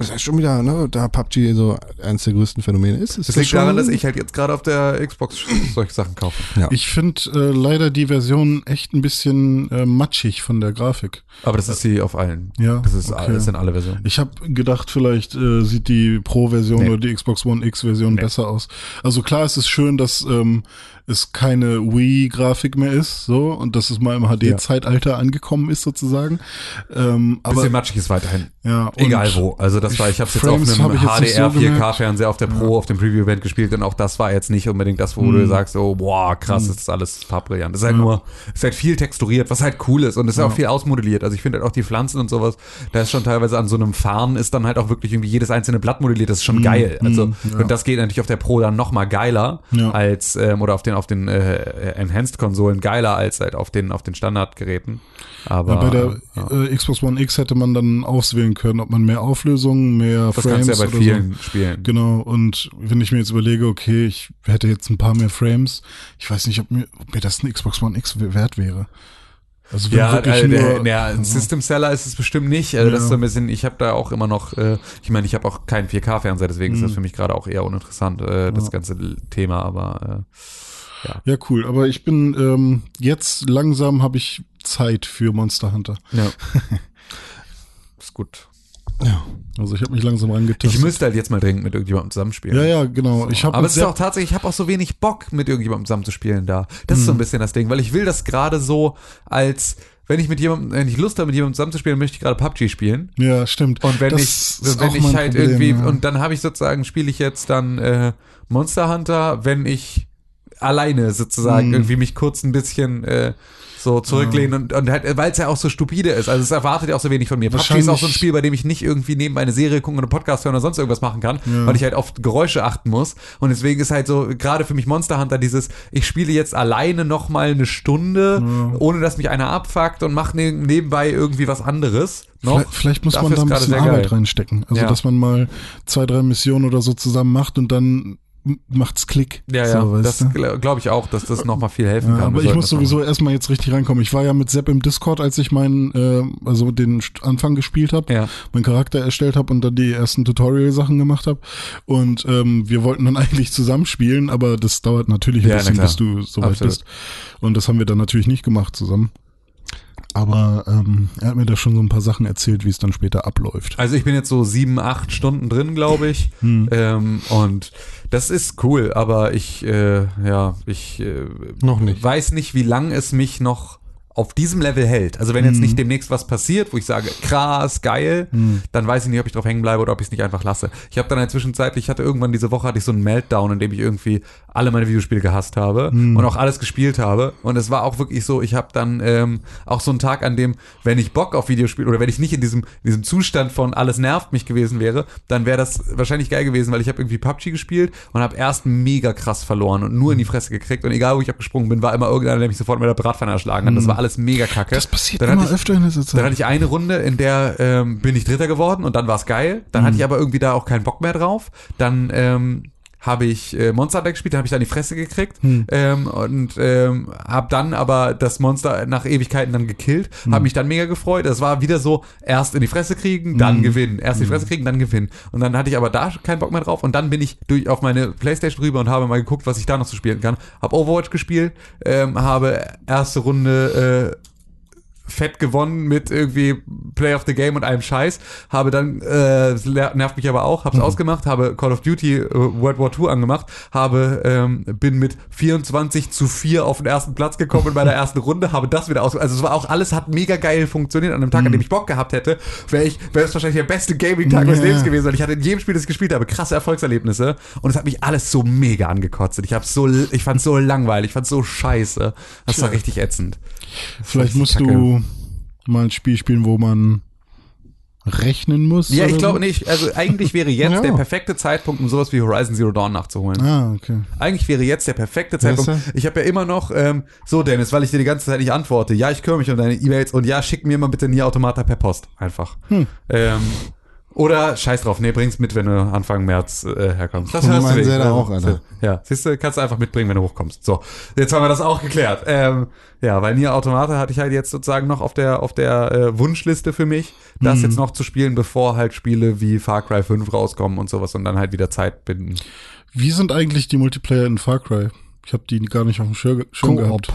Das ist schon wieder, ne, da PUBG so eines der größten Phänomene ist. ist Das liegt schon- daran, dass ich halt jetzt gerade auf der Xbox solche Sachen kaufe. Ja. Ich finde äh, leider die Version echt ein bisschen äh, matschig von der Grafik. Aber das ist sie auf allen. Ja, Das ist okay. das sind alle Versionen. Ich habe gedacht, vielleicht äh, sieht die Pro-Version Nee. oder die Xbox One X-Version Nee. besser aus. Also klar, es ist schön, dass ähm, es keine Wii-Grafik mehr ist, so und dass es mal im HD-Zeitalter angekommen ist sozusagen. Ähm, aber Bisschen matschig ist weiterhin. ja, Egal wo. Also das war, ich habe es jetzt auf einem hab ich jetzt nicht so HDR 4K gemerkt. Fernseher auf der Pro auf dem Preview Event gespielt und auch das war jetzt nicht unbedingt das, wo du sagst, oh boah, krass, das ist alles farbrillant. Das ist halt nur, es ist halt viel texturiert, was halt cool ist und es ist auch viel ausmodelliert. Also ich finde halt auch die Pflanzen und sowas, da ist schon teilweise an so einem Farn ist dann halt auch wirklich irgendwie jedes einzelne Blatt modelliert. Das ist schon geil. Also und das geht natürlich auf der Pro dann noch mal geiler Ja. als ähm, oder auf den auf den äh, Enhanced Konsolen geiler als halt auf den auf den Standardgeräten. Aber Ja, bei der ja. äh, Xbox One X hätte man dann auswählen können, ob man mehr Auflösung, mehr das Frames kannst du ja bei oder vielen so. spielen. Genau, und wenn ich mir jetzt überlege, okay, ich hätte jetzt ein paar mehr Frames, ich weiß nicht, ob mir, ob mir das eine Xbox One X wert wäre. Also Ja, wirklich äh, der, nur, der ein System Seller ist es bestimmt nicht. Also das Ja. ist so ein bisschen, ich habe da auch immer noch, äh, ich meine, ich habe auch keinen 4K-Fernseher, deswegen ist das Mhm. für mich gerade auch eher uninteressant, äh, das Ja. ganze Thema, aber ja cool, aber ich bin ähm, jetzt langsam habe ich Zeit für Monster Hunter. ja. ist gut. Ja. Also ich habe mich langsam rangetastet. Ich müsste halt jetzt mal dringend mit irgendjemandem zusammenspielen. ja, ja, genau. Ich habe Aber es ist auch tatsächlich, ich habe auch so wenig Bock, mit irgendjemandem zusammenzuspielen da. Das ist so ein bisschen das Ding, weil ich will das gerade so als, wenn ich mit jemandem, wenn ich Lust habe, mit jemandem zusammenzuspielen, möchte ich gerade PUBG spielen. ja, stimmt. Und wenn Das ich, wenn ich halt Problem, irgendwie, ja. und dann habe ich sozusagen, spiele ich jetzt dann äh, Monster Hunter, wenn ich alleine sozusagen Mhm. irgendwie mich kurz ein bisschen äh, so zurücklehnen und, und halt, weil es ja auch so stupide ist. Also es erwartet ja auch so wenig von mir. PUBG ist auch so ein Spiel, bei dem ich nicht irgendwie neben eine Serie gucken oder Podcast hören oder sonst irgendwas machen kann, Ja. weil ich halt auf Geräusche achten muss. Und deswegen ist halt so, gerade für mich Monster Hunter dieses, ich spiele jetzt alleine noch mal eine Stunde, ohne dass mich einer abfuckt und mache ne, nebenbei irgendwie was anderes. Noch. Vielleicht, vielleicht muss Dafür man da ein bisschen Arbeit geil. reinstecken. Also, Ja. dass man mal zwei, drei Missionen oder so zusammen macht und dann macht's Klick. Ja, so, ja, weißt das glaube ich auch, dass das nochmal viel helfen Ja, kann. aber ich muss sowieso erstmal jetzt richtig reinkommen. Ich war ja mit Sepp im Discord, als ich meinen, äh, also den Anfang gespielt habe, Ja. meinen Charakter erstellt habe und dann die ersten Tutorial-Sachen gemacht habe. Und ähm, wir wollten dann eigentlich zusammenspielen, aber das dauert natürlich ein Ja, na bisschen, klar. bis du soweit bist. Und das haben wir dann natürlich nicht gemacht zusammen. Aber ähm, er hat mir da schon so ein paar Sachen erzählt, wie es dann später abläuft. Also ich bin jetzt so sieben, acht Stunden drin, glaube ich. Hm. Ähm, und das ist cool, aber ich, äh, ja, ich äh, Noch nicht. weiß nicht, wie lang es mich noch auf diesem Level hält. Also wenn jetzt Mhm. nicht demnächst was passiert, wo ich sage, krass, geil, Mhm. dann weiß ich nicht, ob ich drauf hängen bleibe oder ob ich es nicht einfach lasse. Ich habe dann in der Zwischenzeit, ich hatte irgendwann diese Woche hatte ich so einen Meltdown, in dem ich irgendwie alle meine Videospiele gehasst habe Mhm. und auch alles gespielt habe. Und es war auch wirklich so, ich habe dann ähm, auch so einen Tag, an dem, wenn ich Bock auf Videospiele oder wenn ich nicht in diesem, in diesem Zustand von alles nervt mich gewesen wäre, dann wäre das wahrscheinlich geil gewesen, weil ich habe irgendwie PUBG gespielt und habe erst mega krass verloren und nur in die Fresse gekriegt. Und egal, wo ich abgesprungen bin, war immer irgendeiner, der mich sofort mit der Bratpfanne erschlagen hat. Das war alles mega kacke. Das passiert Dann immer ich, öfter in dann Zeit. hatte ich eine Runde, in der ähm, bin ich Dritter geworden und dann war es geil. Dann hatte ich aber irgendwie da auch keinen Bock mehr drauf. Dann ähm, habe ich äh, Monster Hunter gespielt, dann habe ich da in die Fresse gekriegt ähm, und ähm, habe dann aber das Monster nach Ewigkeiten dann gekillt, habe mich dann mega gefreut. Das war wieder so, erst in die Fresse kriegen, dann gewinnen. Erst in die Fresse kriegen, dann gewinnen. Und dann hatte ich aber da keinen Bock mehr drauf und dann bin ich durch auf meine Playstation rüber und habe mal geguckt, was ich da noch so spielen kann. Habe Overwatch gespielt, ähm, habe erste Runde äh, fett gewonnen mit irgendwie Play of the Game und einem Scheiß, habe dann, äh, das nervt mich aber auch, hab's Mhm. ausgemacht, habe Call of Duty äh, World War II angemacht, habe, ähm, bin mit 24 zu 4 auf den ersten Platz gekommen in meiner ersten Runde, habe das wieder aus, also es war auch alles, hat mega geil funktioniert an einem Tag, an Mhm. dem ich Bock gehabt hätte, wäre ich, wäre es wahrscheinlich der beste Gaming-Tag meines Ja. Lebens gewesen, weil ich hatte in jedem Spiel, das ich gespielt habe, krasse Erfolgserlebnisse und es hat mich alles so mega angekotzt. Ich hab's so, ich fand's so langweilig, ich fand's so scheiße. Das war richtig ätzend. Vielleicht musst Kacke. du mal ein Spiel spielen, wo man rechnen muss. Ja, ich glaube so? nicht. Also eigentlich wäre jetzt Ja. der perfekte Zeitpunkt, um sowas wie Horizon Zero Dawn nachzuholen. Ah, okay. Eigentlich wäre jetzt der perfekte Zeitpunkt. Ich habe ja immer noch, ähm, so Dennis, weil ich dir die ganze Zeit nicht antworte. Ja, ich kümmere mich um deine E-Mails und ja, schick mir mal bitte nie Automata per Post. Einfach. Hm. Ähm, oder scheiß drauf, nee, bring's mit, wenn du Anfang März äh, herkommst. Das hörst du nicht. Also, auch, Alter. Ja, siehst du, kannst du einfach mitbringen, wenn du hochkommst. So, jetzt haben wir das auch geklärt. Ähm, ja, weil Nier Automata hatte ich halt jetzt sozusagen noch auf der auf der äh, Wunschliste für mich, das Mhm. jetzt noch zu spielen, bevor halt Spiele wie Far Cry 5 rauskommen und sowas und dann halt wieder Zeit binden. Wie sind eigentlich die Multiplayer in Far Cry? Ich habe die gar nicht auf dem Schirm, Schirm gehabt.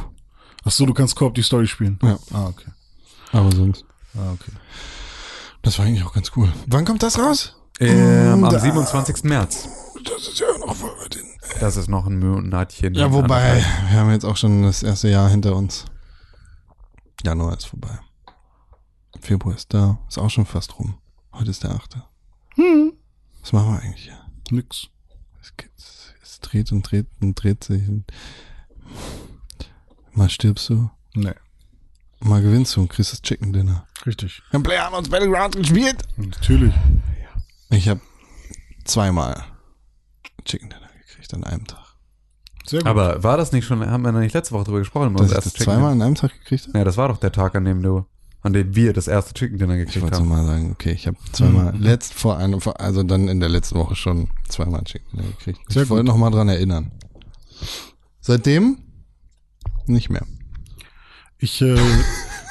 Ach so, du kannst Koop die Story spielen. Ja. Ah, okay. Aber sonst. Ah, okay. Das war eigentlich auch ganz cool. Wann kommt das raus? Ähm, am da- 27. März. Das ist ja noch voll weit hin. Das ist noch ein Monatchen. Ja, wobei, wir haben jetzt auch schon das erste Jahr hinter uns. Januar ist vorbei. Februar ist da, ist auch schon fast rum. Heute ist der 8. Hm. Was machen wir eigentlich hier? Nix. Es, geht, es dreht und dreht und dreht sich. Und mal stirbst du, Nee. Mal gewinnst du und kriegst das Chicken Dinner. Richtig. Wir haben PlayerUnknown's Battlegrounds gespielt. Natürlich. Ich habe zweimal Chicken Dinner gekriegt an einem Tag. Sehr gut. Aber war das nicht schon, haben wir noch nicht letzte Woche drüber gesprochen? über Dass ich das Chicken zweimal an einem Tag gekriegt habe? Ja, das war doch der Tag, an dem du, an dem wir das erste Chicken Dinner Ich gekriegt wollte so haben. mal sagen, okay, ich habe zweimal Mhm. letzt vor einem, vor- also dann in der letzten Woche schon zweimal Chicken Dinner gekriegt. Sehr ich wollte noch mal dran erinnern. Seitdem nicht mehr. Ich äh,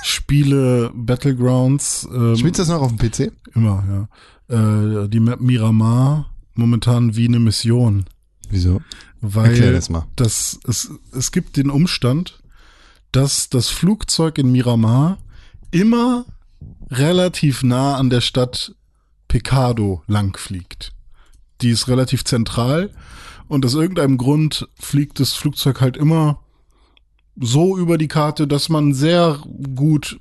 spiele Battlegrounds ähm, Spielst du das noch auf dem PC? immer, ja. Äh, die Map Miramar momentan wie eine Mission. Wieso? Weil Erklär das mal. Das, es, es gibt den Umstand, dass das Flugzeug in Miramar immer relativ nah an der Stadt Pecado lang fliegt. Die ist relativ zentral und aus irgendeinem Grund fliegt das Flugzeug halt immer so über die Karte, dass man sehr gut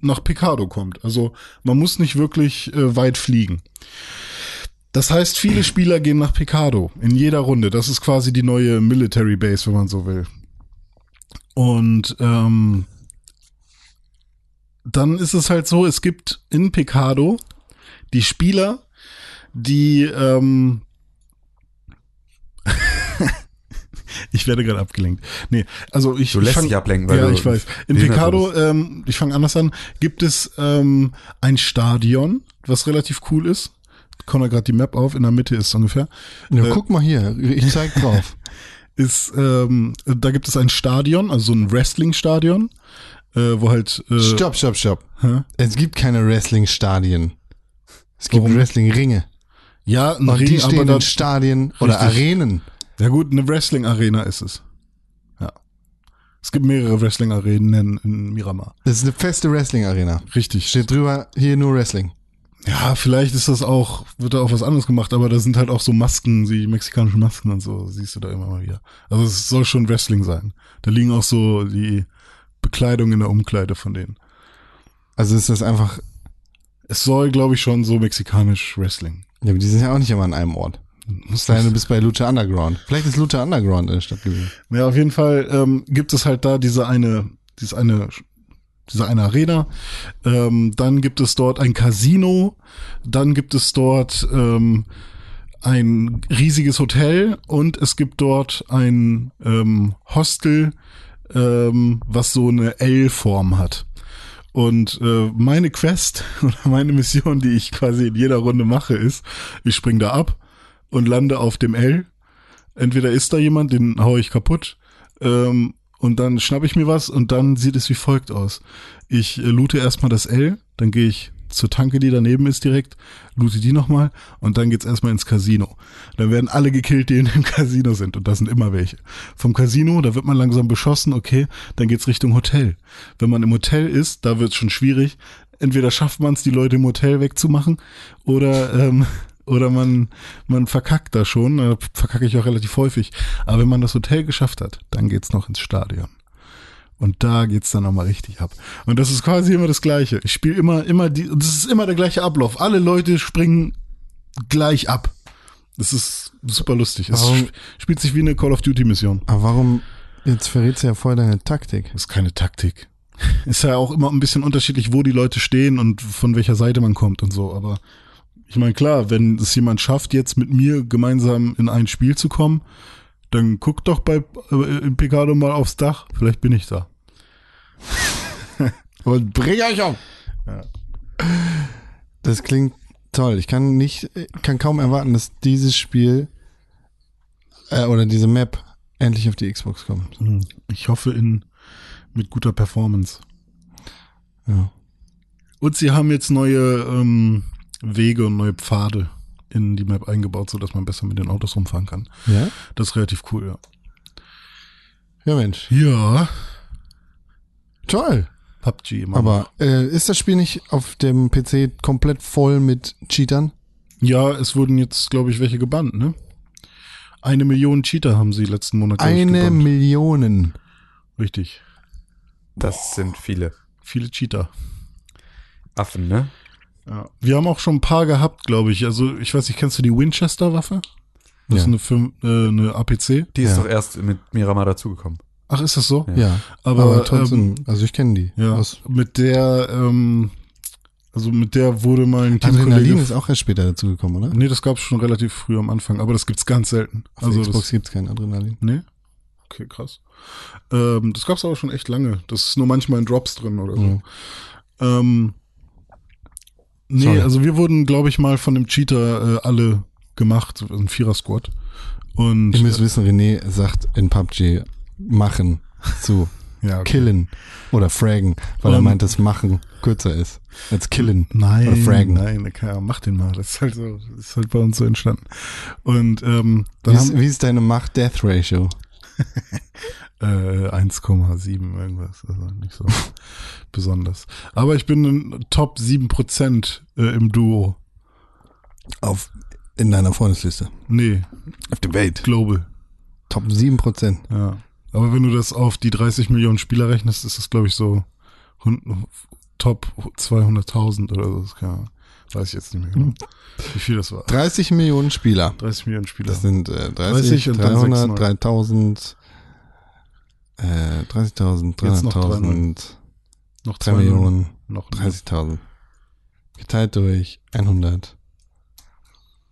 nach Picado kommt. Also man muss nicht wirklich äh, weit fliegen. Das heißt, viele Spieler gehen nach Picado in jeder Runde. Das ist quasi die neue Military Base, wenn man so will. Und ähm, dann ist es halt so, es gibt in Picado die Spieler, die ähm, ich werde gerade abgelenkt. Nee, also ich Du ich lässt fang- dich ablenken, weil ja, du ich weiß. In Picado, ähm, ich fange anders an, gibt es ähm, ein Stadion, was relativ cool ist. Ich komme gerade die Map auf, in der Mitte ist es ungefähr. Ja, Äh, guck mal hier, ich zeig drauf. Ist, ähm, da gibt es ein Stadion, also so ein Wrestling-Stadion, äh, wo halt. Äh, stopp, stopp, stopp. Hä? Es gibt keine Wrestling-Stadien. Es gibt? Wrestling-Ringe. Ja, ein Und die Ring, aber stehen da, in Stadien oder Richtig. Arenen. Ja gut, eine Wrestling-Arena ist es. Ja. Es gibt mehrere Wrestling-Arenen in, in Miramar. Das ist eine feste Wrestling-Arena. Richtig. Steht drüber, hier nur Wrestling. Ja, vielleicht ist das auch, wird da auch was anderes gemacht, aber da sind halt auch so Masken, die mexikanischen Masken und so, siehst du da immer mal wieder. Also es soll schon Wrestling sein. Da liegen auch so die Bekleidung in der Umkleide von denen. Also ist das einfach, Es soll, glaube ich, schon so mexikanisch Wrestling. ja, aber die sind ja auch nicht immer an einem Ort. Muss Sei denn, du bist bei Lucha Underground. Vielleicht ist Lucha Underground in der Stadt gewesen. Ja, auf jeden Fall ähm, gibt es halt da diese eine, dieses eine, diese eine Arena. Ähm, dann gibt es dort ein Casino. Dann gibt es dort ähm, ein riesiges Hotel und es gibt dort ein ähm, Hostel, ähm, was so eine L-Form hat. Und äh, meine Quest oder meine Mission, die ich quasi in jeder Runde mache, ist, ich spring da ab und lande auf dem L. Entweder ist da jemand, den hau ich kaputt, ähm, und dann schnapp ich mir was und dann sieht es wie folgt aus. Ich äh, loote erstmal das L, dann gehe ich zur Tanke, die daneben ist direkt, loote die nochmal und dann geht's erstmal ins Casino. Dann werden alle gekillt, die in dem Casino sind und da sind immer welche. Vom Casino, da wird man langsam beschossen, okay, dann geht's Richtung Hotel. Wenn man im Hotel ist, da wird's schon schwierig. Entweder schafft man es, die Leute im Hotel wegzumachen oder ähm, oder man, man verkackt da schon, äh, verkacke ich auch relativ häufig. Aber wenn man das Hotel geschafft hat, dann geht's noch ins Stadion. Und da geht's dann nochmal richtig ab. Und das ist quasi immer das Gleiche. Ich spiele immer, immer die, das ist immer der gleiche Ablauf. Alle Leute springen gleich ab. Das ist super lustig. Es Warum- sp- spielt sich wie eine Call of Duty Mission. Aber warum, jetzt verrätst du ja voll deine Taktik. Das ist keine Taktik. Ist ja auch immer ein bisschen unterschiedlich, wo die Leute stehen und von welcher Seite man kommt und so. Aber ich meine, klar, wenn es jemand schafft, jetzt mit mir gemeinsam in ein Spiel zu kommen, dann guckt doch bei äh, im Picado mal aufs Dach. Vielleicht bin ich da. Und bring euch um! Ja. Das klingt toll. Ich kann nicht, kann kaum erwarten, dass dieses Spiel äh, oder diese Map endlich auf die Xbox kommt. Hm. Ich hoffe in mit guter Performance. Ja. Und sie haben jetzt neue ähm, Wege und neue Pfade in die Map eingebaut, so dass man besser mit den Autos rumfahren kann. Ja? Das ist relativ cool, ja. Ja, Mensch. Ja, Toll. PUBG immer. Aber äh, ist das Spiel nicht auf dem PC komplett voll mit Cheatern? Ja, es wurden jetzt, glaube ich, welche gebannt, ne? Eine Million Cheater haben sie letzten Monat Eine. Million. Richtig. Das sind viele Viele Cheater. Affen, ne? Ja. Wir haben auch schon ein paar gehabt, glaube ich. Also, ich weiß nicht, kennst du die Winchester-Waffe? Das Ja. ist eine, äh, eine APC. Die ist Ja. doch erst mit Miramar dazugekommen. Ach, ist das so? Ja. Aber, Aber, trotzdem, ähm, also ich kenne die. Ja, Aus mit der, ähm, also mit der wurde mein Adrenalin Teamkollege. ist auch erst später dazugekommen, oder? Nee, das gab's schon relativ früh am Anfang, aber das gibt's ganz selten. Auf der Also Xbox das, gibt's kein Adrenalin. nee? Okay, krass. Ähm, das gab's aber schon echt lange. Das ist nur manchmal in Drops drin oder so. Mhm. Ähm, nee, Sorry. also wir wurden, glaube ich, mal von dem Cheater äh, alle gemacht, ein Vierer-Squad. Und Ihr müsst wissen, René sagt in PUBG machen zu ja, okay. killen oder fraggen, weil er Und- meint, dass machen kürzer ist als killen. Nein, Oder fraggen. nein, ja, mach den mal. Das ist halt so, ist halt bei uns so entstanden. Und ähm, Wie ist, haben, wie ist deine Macht-Death-Ratio? äh, 1,7 irgendwas, also nicht so besonders. Aber ich bin in Top 7% äh, im Duo. Auf, in deiner Freundesliste. Nee, Auf der Welt. Global. Top 7%. Ja. Aber wenn du das auf die 30 Millionen Spieler rechnest, ist das, glaube ich, so Top 200.000 oder so. Weiß ich jetzt nicht mehr genau, wie viel das war. 30 Millionen Spieler. 30 Millionen Spieler. Das sind äh, 30, 30 und dann 300, 600. 3000, äh, 30.000, Jetzt noch 300.000, noch 3 zwei Millionen, Noch 30.000. Geteilt durch 100.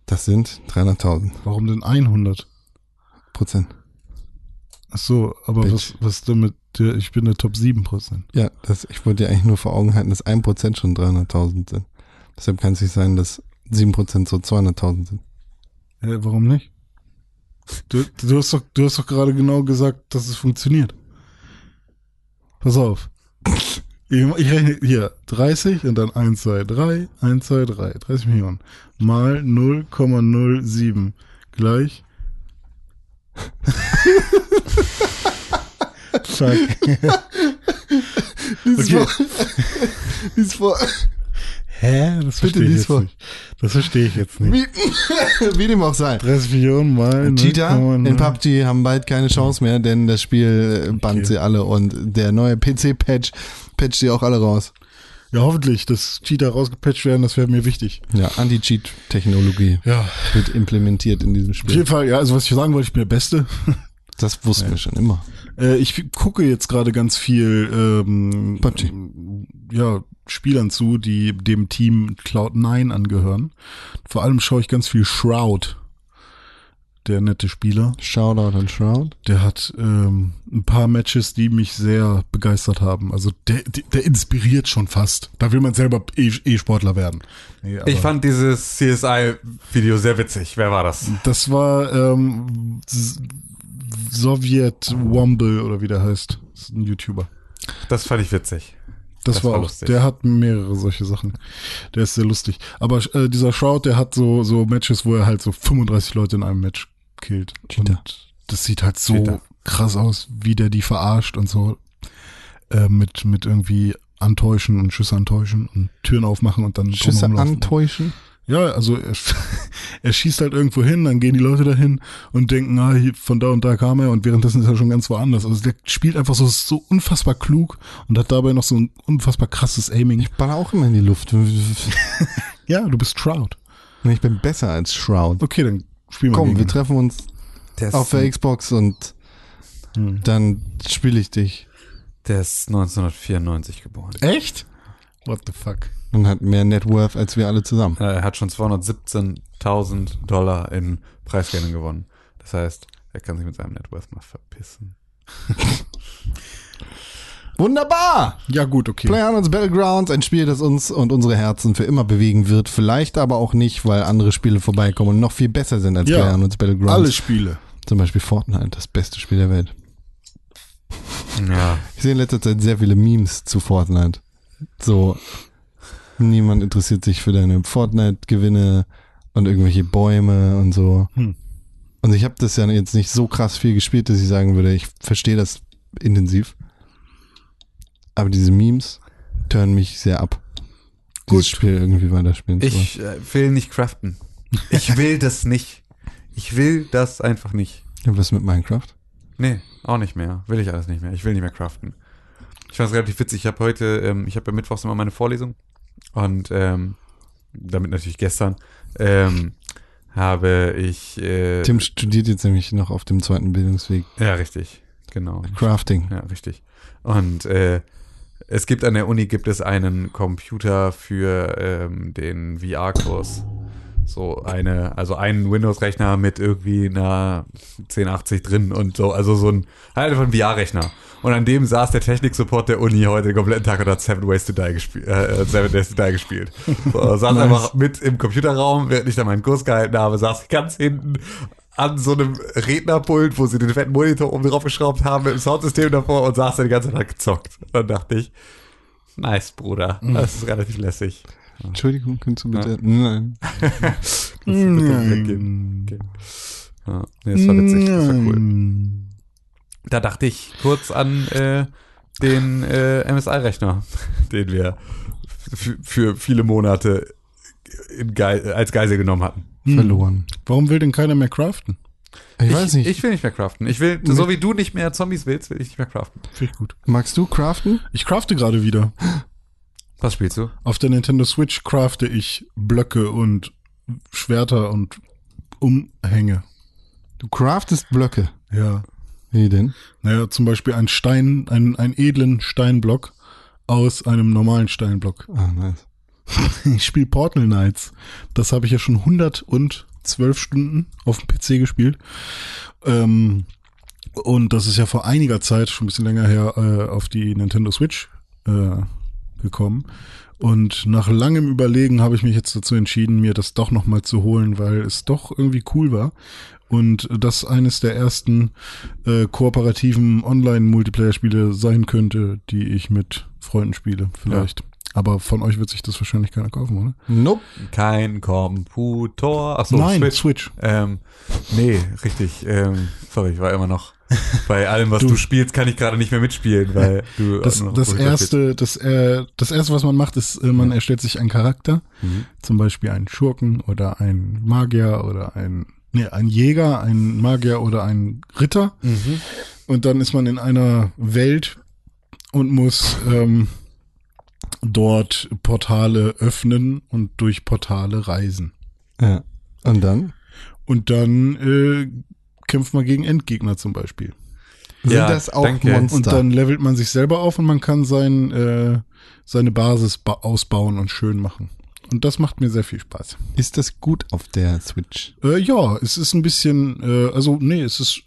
Das sind 300.000 Warum denn 100? Prozent. Ach so, aber Bitch. was, was denn mit der, ich bin der Top 7%. Ja, das, ich wollte dir eigentlich nur vor Augen halten, dass 1% schon 300.000 sind. Deshalb kann es nicht sein, dass 7% so 200.000 sind. Hä, warum nicht? Du, du, hast doch, du hast doch gerade genau gesagt, dass es funktioniert. Pass auf. Ich, ich rechne hier 30 und dann 1, 2, 3, 1, 2, 3, 30 Millionen mal 0,07 gleich. Fuck. Lies Okay. vor. Lies vor. Hä? Das Bitte verstehe ich jetzt vor. nicht. Das verstehe ich jetzt nicht. Wie, wie dem auch sei. 30 Millionen mal Cheater 0,0. in PUBG haben bald keine Chance mehr, denn das Spiel äh, bannt Okay. sie alle und der neue PC-Patch patcht sie auch alle raus. Ja, hoffentlich, dass Cheater rausgepatcht werden, das wäre mir wichtig. Ja, Anti-Cheat-Technologie Ja. wird implementiert in diesem Auf jeden Spiel. Fall, ja, also was ich sagen wollte, ich bin der Beste. Das wussten wir schon immer. Äh, ich gucke jetzt gerade ganz viel ähm, PUBG. ja, Spielern zu, die dem Team Cloud9 angehören. Vor allem schaue ich ganz viel Shroud, der nette Spieler. Shoutout an Shroud. Der hat ähm, ein paar Matches, die mich sehr begeistert haben. Also der, der, der inspiriert schon fast. Da will man selber E- E-Sportler werden. Nee, Ich fand dieses CSI-Video sehr witzig. Wer war das? das war ähm, Sowjet Womble oder wie der heißt. Das ist ein YouTuber. Das fand ich witzig. Das, Das war war auch, lustig. der hat mehrere solche Sachen. Der ist sehr lustig. Aber äh, dieser Shroud, der hat so, so Matches, wo er halt so 35 Leute in einem Match killt. Cheater. Und das sieht halt so Cheater. krass aus, wie der die verarscht und so. Äh, mit, mit irgendwie antäuschen und Schüsse antäuschen und Türen aufmachen und dann Schüsse antäuschen. Ja, also er, er schießt halt irgendwo hin, dann gehen die Leute dahin und denken, ah, hier, von da und da kam er und währenddessen ist er schon ganz woanders. Also der spielt einfach so, so unfassbar klug und hat dabei noch so ein unfassbar krasses Aiming. Ich baller auch immer in die Luft. Ja, du bist Shroud. Ich bin besser als Shroud. Okay, dann spielen wir Komm, gegen wir treffen uns Der ist, auf der Xbox und Hm. dann spiele ich dich. der ist 1994 geboren. Echt? What the fuck? Und hat mehr Net Worth als wir alle zusammen. Er hat schon 217.000 Dollar in Preisgeldern gewonnen. Das heißt, er kann sich mit seinem Net Worth mal verpissen. Wunderbar! Ja, gut, okay. PlayerUnknown's Battlegrounds, ein Spiel, das uns und unsere Herzen für immer bewegen wird. Vielleicht aber auch nicht, weil andere Spiele vorbeikommen und noch viel besser sind als Ja, PlayerUnknown's Battlegrounds. Alle Spiele. Zum Beispiel Fortnite, das beste Spiel der Welt. Ja. Ich sehe in letzter Zeit sehr viele Memes zu Fortnite. So, niemand interessiert sich für deine Fortnite-Gewinne und irgendwelche Bäume und so. Hm. Und ich habe das ja jetzt nicht so krass viel gespielt, dass ich sagen würde, ich verstehe das intensiv. Aber diese Memes turnen mich sehr ab. Dieses Gut. Spiel irgendwie weiterspielen. Ich äh, will nicht craften. Ich will das nicht. Ich will das einfach nicht. Ja, was mit Minecraft? Nee, auch nicht mehr. Will ich alles nicht mehr. Ich will nicht mehr craften. Ich fand es relativ witzig. Ich habe heute, ähm, ich habe ja mittwochs immer meine Vorlesung und ähm, damit natürlich gestern ähm, habe ich äh, Tim studiert jetzt nämlich noch auf dem zweiten Bildungsweg. ja richtig, genau. Crafting. Ja, richtig. Und äh, es gibt an der Uni gibt es einen Computer für ähm, den VR-Kurs. So eine, also einen Windows-Rechner mit irgendwie einer 1080 drin und so, also so ein, halt einfach ein VR-Rechner. Und an dem saß der Technik-Support der Uni heute den kompletten Tag und hat Seven Ways to Die gespielt, äh, Seven Days to Die gespielt. So, saß Nice. einfach mit im Computerraum, während ich da meinen Kurs gehalten habe, saß ganz hinten an so einem Rednerpult, wo sie den fetten Monitor oben drauf geschraubt haben mit dem Soundsystem davor und saß da die ganze Zeit gezockt. Dann dachte ich, nice, Bruder, das ist relativ lässig. Entschuldigung, könntest du bitte? Nein. Das bitte weggehen. Okay. Ja, nee, das war witzig, das war cool. Da dachte ich kurz an äh, den äh, MSI-Rechner, den wir für viele Monate in Gei als Geisel genommen hatten. Verloren. Warum will denn keiner mehr craften? Ich, weiß nicht. Ich will nicht mehr craften. Ich will, so wie du nicht mehr Zombies willst, will ich nicht mehr craften. Finde ich gut. Magst du craften? Ich crafte gerade wieder. Was spielst du? Auf der Nintendo Switch crafte ich Blöcke und Schwerter und Umhänge. Du craftest Blöcke. Ja. Wie denn? Naja, zum Beispiel ein Stein, einen, einen edlen Steinblock aus einem normalen Steinblock. Ah, nice. Ich spiele Portal Knights. Das habe ich ja schon 112 Stunden auf dem PC gespielt. Ähm, und das ist ja vor einiger Zeit, schon ein bisschen länger her, äh, auf die Nintendo Switch äh, gekommen. Und nach langem Überlegen habe ich mich jetzt dazu entschieden, mir das doch nochmal zu holen, weil es doch irgendwie cool war. Und das eines der ersten äh, kooperativen Online-Multiplayer-Spiele sein könnte, die ich mit Freunden spiele, vielleicht. Aber von euch wird sich das wahrscheinlich keiner kaufen, oder? Nope. Kein Computer. Achso, Nein, Switch. Switch. Ähm, nee, richtig. Ähm, sorry, ich war immer noch bei allem, was du, Du- spielst, kann ich gerade nicht mehr mitspielen, weil du Das, das erste, das, äh, das erste, was man macht, ist, äh, man erstellt sich einen Charakter, Mhm. zum Beispiel einen Schurken oder einen Magier oder ein, nee, ein Jäger, ein Magier oder ein Ritter. Mhm. Und dann ist man in einer Welt und muss ähm, dort Portale öffnen und durch Portale reisen. Ja. Und dann? Und dann äh, kämpft man gegen Endgegner zum Beispiel. Sind Ja, das auch danke. Monster? Und dann levelt man sich selber auf und man kann sein, äh, seine Basis ba ausbauen und schön machen. Und das macht mir sehr viel Spaß. ist das gut auf der Switch? Äh, ja, es ist ein bisschen, äh, also nee, es ist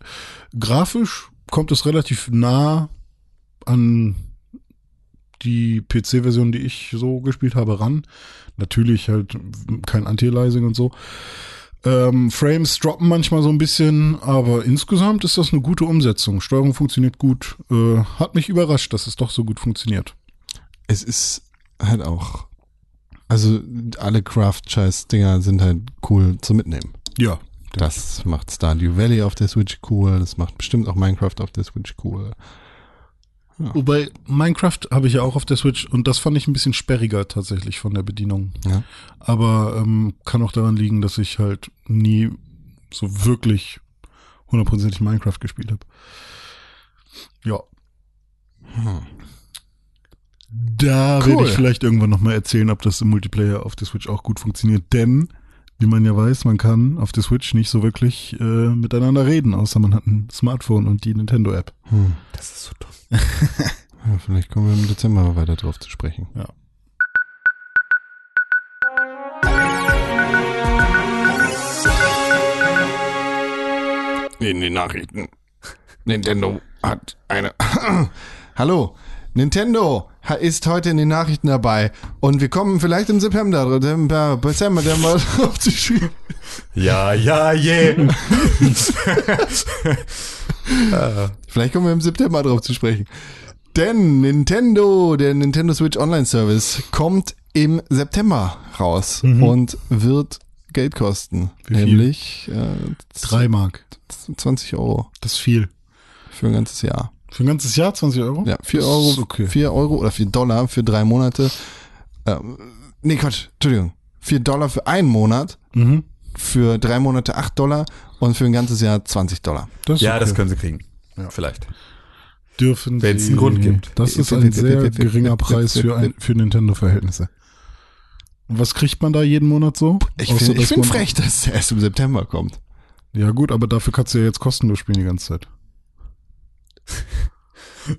grafisch kommt es relativ nah an die PC-Version, die ich so gespielt habe, ran. Natürlich halt kein Anti-Aliasing und so. Ähm, Frames droppen manchmal so ein bisschen, aber insgesamt ist das eine gute Umsetzung. Steuerung funktioniert gut. Äh, hat mich überrascht, dass es doch so gut funktioniert. es ist halt auch, also alle Craft-Scheiß-Dinger sind halt cool zu mitnehmen. Ja. Das macht Stardew Valley auf der Switch cool, das macht bestimmt auch Minecraft auf der Switch cool. Wobei Minecraft habe ich ja auch auf der Switch und das fand ich ein bisschen sperriger tatsächlich von der Bedienung. Ja. Aber ähm, kann auch daran liegen, dass ich halt nie so wirklich hundertprozentig Minecraft gespielt habe. Ja. Hm. Da Cool. werde ich vielleicht irgendwann nochmal erzählen, ob das im Multiplayer auf der Switch auch gut funktioniert. Denn, wie man ja weiß, man kann auf der Switch nicht so wirklich äh, miteinander reden, außer man hat ein Smartphone und die Nintendo-App. Hm. Das ist so dumm. Ja, vielleicht kommen wir im Dezember mal weiter drauf zu sprechen. Ja. In den Nachrichten. Nintendo hat eine. Hallo. Nintendo ist heute in den Nachrichten dabei und wir kommen vielleicht im September, September, September, September drauf zu sprechen. Ja, ja, yeah. Vielleicht kommen wir im September drauf zu sprechen. Denn Nintendo, der Nintendo Switch Online Service, kommt im September raus und wird Geld kosten. Wie nämlich äh, Drei Mark. 20 Euro Das ist viel. für ein ganzes Jahr. Für ein ganzes Jahr 20 Euro? Ja, 4 Das Euro, okay. 4 Euro oder 4 Dollar für drei Monate. Ähm, nee, Quatsch, Entschuldigung. 4 Dollar für einen Monat, Mhm. für drei Monate 8 Dollar und für ein ganzes Jahr 20 Dollar. Das ja, okay. das können sie kriegen. Ja. Vielleicht. dürfen Wenn's sie- einen Grund gibt. Das ist ein sehr geringer Preis für, ein, für Nintendo-Verhältnisse. Und was kriegt man da jeden Monat so? Ich finde find frech, dass es erst im September kommt. Ja gut, aber dafür kannst du ja jetzt kostenlos spielen die ganze Zeit.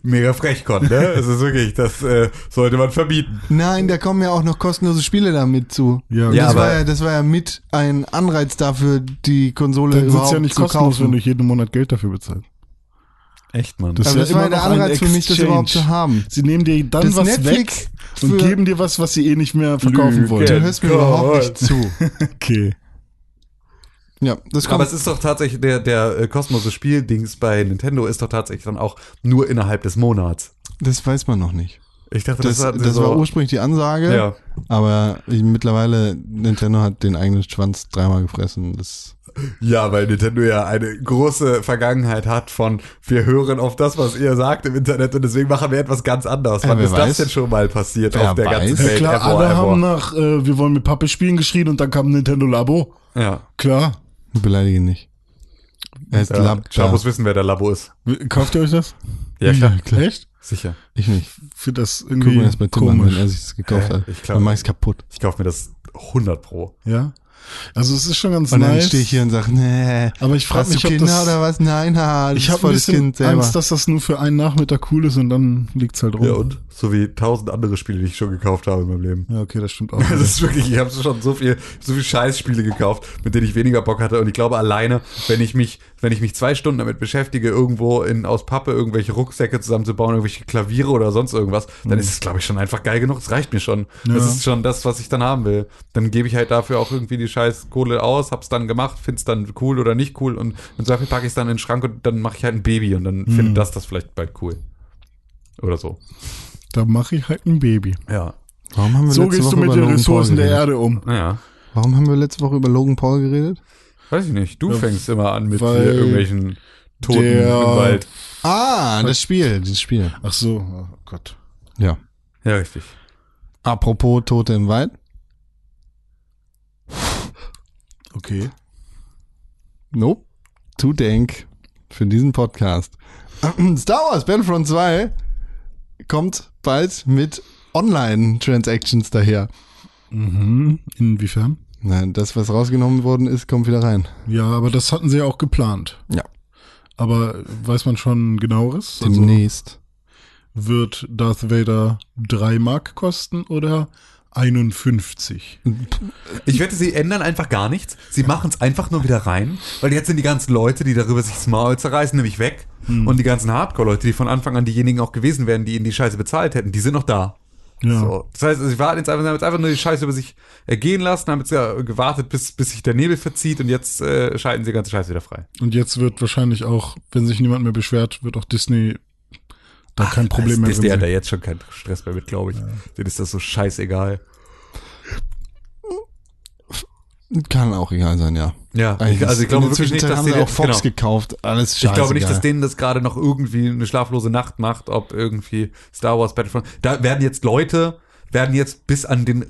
Mega frech, Con, ne? Es ist wirklich, das äh, sollte man verbieten. Nein, da kommen ja auch noch kostenlose Spiele damit zu. Ja, Ja, das, war ja, das war ja mit ein Anreiz dafür, die Konsole dann überhaupt ja nicht zu kostenlos, kaufen. wenn du jeden Monat Geld dafür bezahlst. Echt, Mann. Das aber ist das ja war ja immer der Anreiz für mich, das überhaupt zu haben. Sie nehmen dir dann Das was Netflix weg und geben dir was, was sie eh nicht mehr verkaufen Lüge. wollen. Du hörst mir Gott. überhaupt nicht zu. Okay. Ja, das kommt. Aber es ist doch tatsächlich, der, der äh, kostenlose Spieldings bei Nintendo ist doch tatsächlich dann auch nur innerhalb des Monats. das weiß man noch nicht. Ich dachte, Das, das, das, war war ursprünglich die Ansage, Ja. aber ich, mittlerweile Nintendo hat den eigenen Schwanz dreimal gefressen. Das, Ja, weil Nintendo ja eine große Vergangenheit hat von wir hören auf das, was ihr sagt im Internet und deswegen machen wir etwas ganz anderes. Ja, Wann wer ist weiß. das denn schon mal passiert Wer auf der weiß. ganzen Ja Welt? klar, ever, alle ever. haben nach äh, Wir wollen mit Pappe spielen geschrien und dann kam Nintendo Labo. Ja. Klar. Beleidige ihn nicht. Er ist ja. Lab, Ich muss wissen, wer der Labo ist. Kauft ihr euch das? Ja, klar. Echt? Sicher. Ich nicht. Für das Guck irgendwie mal das bei Tim an, wenn er sich das gekauft Hä? hat. Ich glaub- Dann mach ich's kaputt. Ich kaufe mir das 100 pro. Ja. Also es ist schon ganz Und dann nice. stehe ich hier und sage, nee, aber ich frage hast du mich, ob Kinder das, oder was? Nein, ha, das ich habe ein bisschen Kind selber. Angst, dass das nur für einen Nachmittag cool ist und dann liegt's halt rum. Ja, und? So wie tausend andere Spiele, die ich schon gekauft habe in meinem Leben. Ja, okay, das stimmt auch. Das ist wirklich, ich habe schon so viel, so viel Scheißspiele gekauft, mit denen ich weniger Bock hatte. Und ich glaube alleine, wenn ich mich, wenn ich mich zwei Stunden damit beschäftige, irgendwo in aus Pappe irgendwelche Rucksäcke zusammenzubauen, irgendwelche Klaviere oder sonst irgendwas, dann ist es, glaube ich, schon einfach geil genug. Es reicht mir schon. Ja. Das ist schon das, was ich dann haben will. Dann gebe ich halt dafür auch irgendwie die scheiß Kohle aus, hab's dann gemacht, find's dann cool oder nicht cool und im Zweifel packe ich es dann in den Schrank und dann mache ich halt ein Baby und dann findet das das vielleicht bald cool. Oder so. da mache ich halt ein Baby. Ja. Warum haben wir So letzte gehst Woche du mit über den Ressourcen der? Erde um. Naja. Warum haben wir letzte Woche über Logan Paul geredet? Weiß ich nicht. Du Ja, fängst immer an mit hier irgendwelchen Toten der- im Wald. Ah, das Spiel, das Spiel. Ach so, oh Gott. Ja. Ja, richtig. Apropos Tote im Wald. Okay. Nope. To denk für diesen Podcast. Star Wars Battlefront 2 kommt bald mit Online-Transactions daher. Mhm. Inwiefern? Nein, das, was rausgenommen worden ist, kommt wieder rein. Ja, aber das hatten sie ja auch geplant. Ja. Aber weiß man schon genaueres? Also Demnächst. wird Darth Vader 3 Mark kosten oder 51? Ich wette, sie ändern einfach gar nichts. Sie machen es einfach nur wieder rein, weil jetzt sind die ganzen Leute, die darüber sich das Maul zerreißen, nämlich weg. Und die ganzen Hardcore-Leute, die von Anfang an diejenigen auch gewesen wären, die ihnen die Scheiße bezahlt hätten, die sind noch da. Ja. So. Das heißt, sie warten jetzt einfach, haben jetzt einfach nur die Scheiße über sich ergehen lassen, haben jetzt ja gewartet, bis, bis sich der Nebel verzieht und jetzt äh, schalten sie die ganze Scheiße wieder frei. Und jetzt wird wahrscheinlich auch, wenn sich niemand mehr beschwert, wird auch Disney da kein Problem mehr ist der hat da jetzt schon keinen Stress mehr mit, glaube ich. Denen ist das so scheißegal. Kann auch egal sein, ja. Ja, Eigentlich also ich ist- glaube wirklich nicht, dass die sie auch den- Fox genau. gekauft. Alles scheiße. Ich glaube nicht, dass denen das gerade noch irgendwie eine schlaflose Nacht macht, ob irgendwie Star Wars Battlefront. Da werden jetzt Leute, werden jetzt bis an den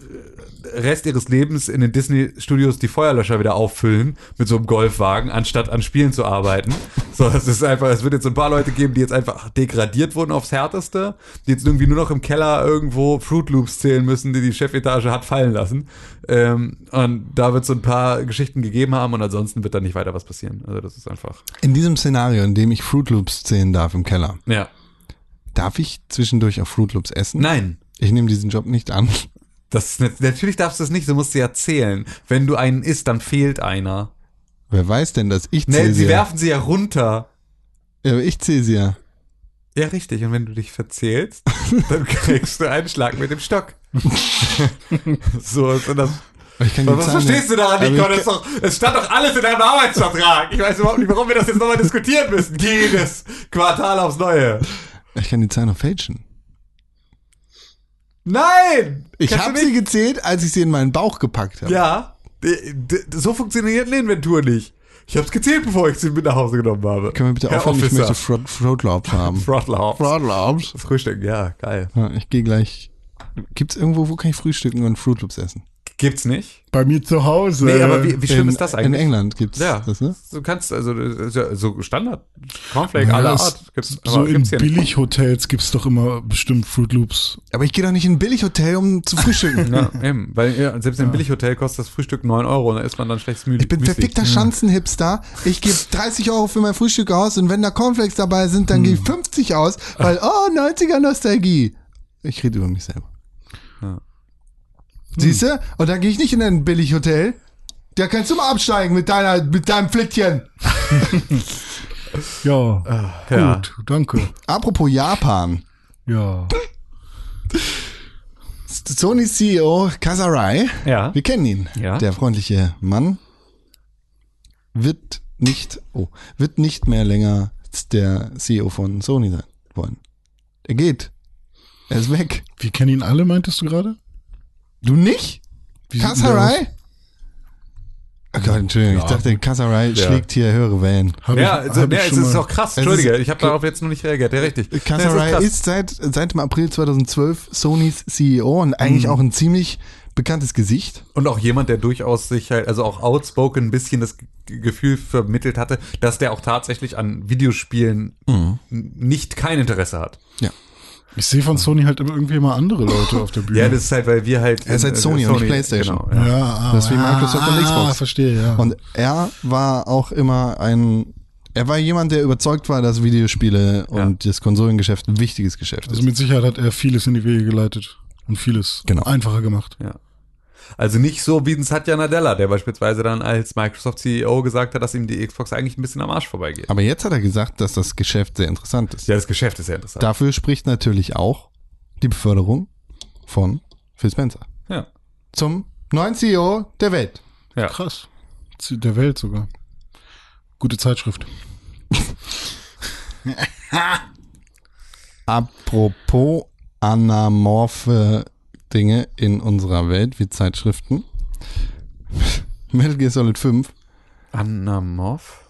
Rest ihres Lebens in den Disney Studios die Feuerlöscher wieder auffüllen mit so einem Golfwagen, anstatt an Spielen zu arbeiten. So, es ist einfach, es wird jetzt ein paar Leute geben, die jetzt einfach degradiert wurden aufs Härteste, die jetzt irgendwie nur noch im Keller irgendwo Fruit Loops zählen müssen, die die Chefetage hat fallen lassen. Ähm, und da wird es so ein paar Geschichten gegeben haben und ansonsten wird da nicht weiter was passieren. Also das ist einfach. In diesem Szenario, in dem ich Fruit Loops zählen darf im Keller, Ja. darf ich zwischendurch auch Fruit Loops essen? Nein. Ich nehme diesen Job nicht an. Das, natürlich darfst du es nicht, du musst sie ja zählen. Wenn du einen isst, dann fehlt einer. Wer weiß denn, dass ich Nee, zähle sie sie ja. werfen sie ja runter. ja. aber Ich zähle sie ja. Ja, richtig. Und wenn du dich verzählst, dann kriegst du einen Schlag mit dem Stock. so ist das. Ich kann Was Zahlen verstehst du daran, Nico? Das doch, es stand doch alles in deinem Arbeitsvertrag. Ich weiß überhaupt nicht, warum wir das jetzt nochmal diskutieren müssen. Jedes Quartal aufs Neue. Ich kann die Zahlen noch fälschen. Nein! Ich habe sie gezählt, als ich sie in meinen Bauch gepackt habe. Ja, so funktioniert eine Inventur nicht. Ich hab's gezählt, bevor ich sie mit nach Hause genommen habe. Können wir bitte Herr aufhören? Ich Officer. möchte Fruit, Fruit Loops haben. Fruit Loops. Frühstücken, ja, geil. Ja, ich gehe gleich. Gibt's irgendwo, wo kann ich frühstücken und Fruit Loops essen? Gibt's nicht? Bei mir zu Hause. Nee, aber wie, wie schlimm in, ist das In eigentlich? England gibt's Ja, das, ne? du kannst, also so Standard, Cornflake Ja, aller Art. Gibt's, so in. Billighotels gibt's doch immer bestimmt Fruit Loops. Aber ich gehe doch nicht in ein Billighotel, um zu frühstücken. Ja, eben, weil ja, selbst in einem Billighotel kostet das Frühstück 9 Euro und da isst man dann schlechtes Müsli. Ich bin verfickter Schanzenhipster. Ich gebe 30 Euro für mein Frühstück aus und wenn da Cornflakes dabei sind, dann gebe ich 50 aus, weil, oh, 90er Nostalgie. Ich rede über mich selber. Ja. Siehst du? Und dann gehe ich nicht in ein Billighotel. Da kannst du mal absteigen mit deiner, mit deinem Flittchen. Ja, Ja. gut, danke. Apropos Japan. Ja. Sony CEO Kasarai, Ja. wir kennen ihn. Ja. Der freundliche Mann wird nicht, oh, wird nicht mehr länger der CEO von Sony sein wollen. Er geht. Er ist weg. Wir kennen ihn alle, meintest du gerade? Du nicht? Wie Kasarai? Oh Gott, Entschuldigung, ich Ja. dachte, Kasarai Ja. schlägt hier höhere Wellen. Hab ja, ich, also, ja ich es ist auch krass. Entschuldige, ist- ich habe darauf jetzt noch nicht reagiert. Ja, richtig. Kasarai Ja, es ist, seit, seit dem April 2012 Sonys CEO und eigentlich Mhm. auch ein ziemlich bekanntes Gesicht. Und auch jemand, der durchaus sich halt, also auch outspoken ein bisschen das Gefühl vermittelt hatte, dass der auch tatsächlich an Videospielen n- nicht kein Interesse hat. Ja. Ich sehe von Sony halt immer irgendwie immer andere Leute auf der Bühne. Ja, das ist halt, weil wir halt. Er ist halt äh, Sony und nicht PlayStation. Genau, ja. ja, ah, Das ist wie Microsoft und ah, Xbox. verstehe, ja. Und er war auch immer ein, er war jemand, der überzeugt war, dass Videospiele und das Konsolengeschäft ein wichtiges Geschäft also ist. mit Sicherheit hat er vieles in die Wege geleitet und vieles Genau. einfacher gemacht. Ja. Also nicht so wie ein Satya Nadella, der beispielsweise dann als Microsoft CEO gesagt hat, dass ihm die Xbox eigentlich ein bisschen am Arsch vorbeigeht. Aber jetzt hat er gesagt, dass das Geschäft sehr interessant ist. Ja, das Geschäft ist sehr interessant. Dafür spricht natürlich auch die Beförderung von Phil Spencer Ja. zum neuen CEO der Welt. Ja. Krass. Zu Der Welt sogar. Gute Zeitschrift. Apropos anamorphe Dinge in unserer Welt wie Zeitschriften. Metal Gear Solid 5, Anamorph?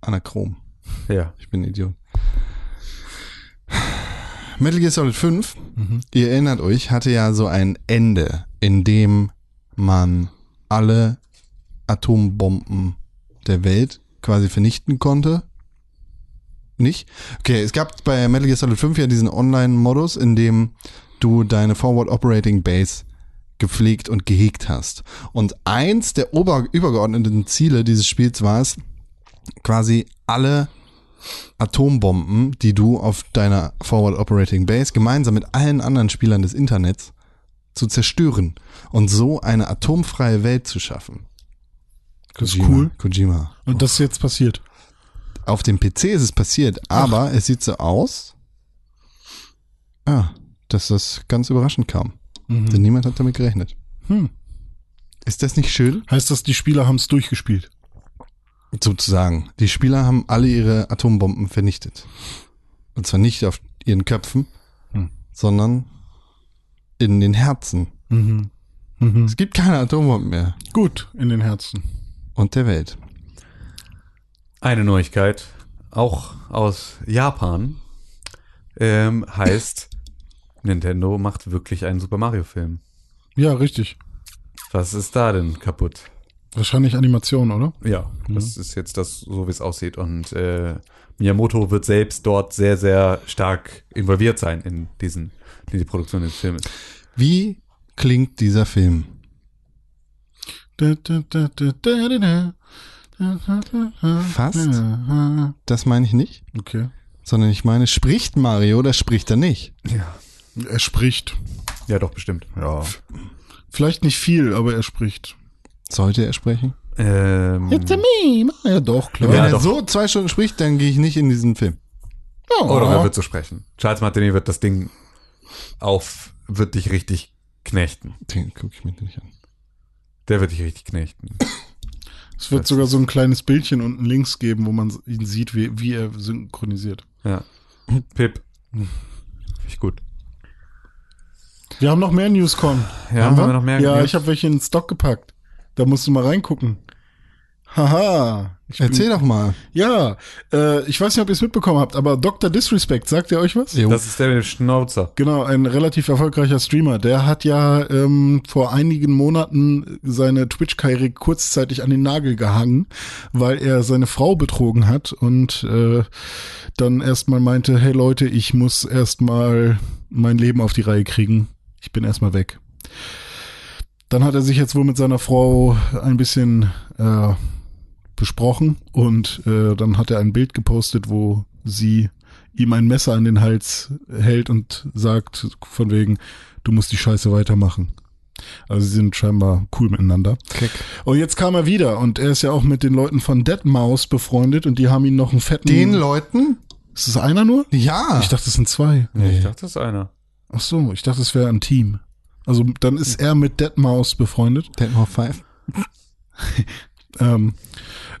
anachrom. Ja. Ich bin ein Idiot. Metal Gear Solid 5, Mhm. ihr erinnert euch, hatte ja so ein Ende, in dem man alle Atombomben der Welt quasi vernichten konnte. Nicht? Okay, es gab bei Metal Gear Solid 5 ja diesen Online-Modus, in dem du deine Forward Operating Base gepflegt und gehegt hast. Und eins der ober übergeordneten Ziele dieses Spiels war es, quasi alle Atombomben, die du auf deiner Forward Operating Base gemeinsam mit allen anderen Spielern des Internets zu zerstören und so eine atomfreie Welt zu schaffen. Das ist Kojima, cool. Kojima. Und das ist jetzt passiert. Auf dem PC ist es passiert, aber es sieht so aus, ah, dass das ganz überraschend kam. Mhm. Denn niemand hat damit gerechnet. Hm. Ist das nicht schön? Heißt das, die Spieler haben es durchgespielt? sozusagen. Die Spieler haben alle ihre Atombomben vernichtet. Und zwar nicht auf ihren Köpfen, Hm. sondern in den Herzen. Mhm. Mhm. Es gibt keine Atombomben mehr. Gut, in den Herzen. Und der Welt. Eine Neuigkeit, auch aus Japan, ähm, heißt, Nintendo macht wirklich einen Super Mario-Film. Ja, richtig. Was ist da denn kaputt? Wahrscheinlich Animation, oder? Ja, das ist jetzt das, so wie es aussieht. Und äh, Miyamoto wird selbst dort sehr, sehr stark involviert sein in diesen, in die Produktion des Filmes. Wie klingt dieser Film? Da, da, da, da, da, da, da. Fast. Das meine ich nicht, Okay. sondern ich meine, spricht Mario oder spricht er nicht? Ja. Er spricht. Ja, doch, bestimmt. Ja. Vielleicht nicht viel, aber er spricht. Sollte er sprechen? Ähm, It's a me. Ja, doch, klar. Wenn Ja, er doch. so zwei Stunden spricht, dann gehe ich nicht in diesen Film. Ja. oder er wird so sprechen. Charles Martinet wird das Ding auf, wird dich richtig knechten. Den gucke ich mir nicht an. Der wird dich richtig knechten. Es wird sogar so ein kleines Bildchen unten links geben, wo man ihn sieht, wie, wie er synchronisiert. Ja. Pip. Finde ich gut. Wir haben noch mehr Newscon. Ja, haben wir noch mehr Ja, News? ich habe welche in den Stock gepackt. Da musst du mal reingucken. Haha. Ich bin- Erzähl doch mal. Ja, äh, ich weiß nicht, ob ihr es mitbekommen habt, aber Dr. Disrespect, sagt ihr euch was? Jo. Das ist der mit dem Schnauzer. Genau, ein relativ erfolgreicher Streamer. Der hat ja ähm, vor einigen Monaten seine Twitch-Karriere kurzzeitig an den Nagel gehangen, weil er seine Frau betrogen hat und äh, dann erstmal meinte, hey Leute, ich muss erstmal mein Leben auf die Reihe kriegen. Ich bin erstmal weg. Dann hat er sich jetzt wohl mit seiner Frau ein bisschen äh, besprochen und äh, dann hat er ein Bild gepostet, wo sie ihm ein Messer an den Hals hält und sagt von wegen, du musst die Scheiße weitermachen. Also sie sind scheinbar cool miteinander. Keck. Und jetzt kam er wieder und er ist ja auch mit den Leuten von Deadmau5 befreundet und die haben ihn noch einen fetten... Den Leuten? Ist das einer nur? Ja. Ich dachte, es sind zwei. Nee. Ich dachte, das ist einer. Ach so, ich dachte, es wäre ein Team. Also dann ist er mit Deadmau5 befreundet. Deadmau 5. Ähm,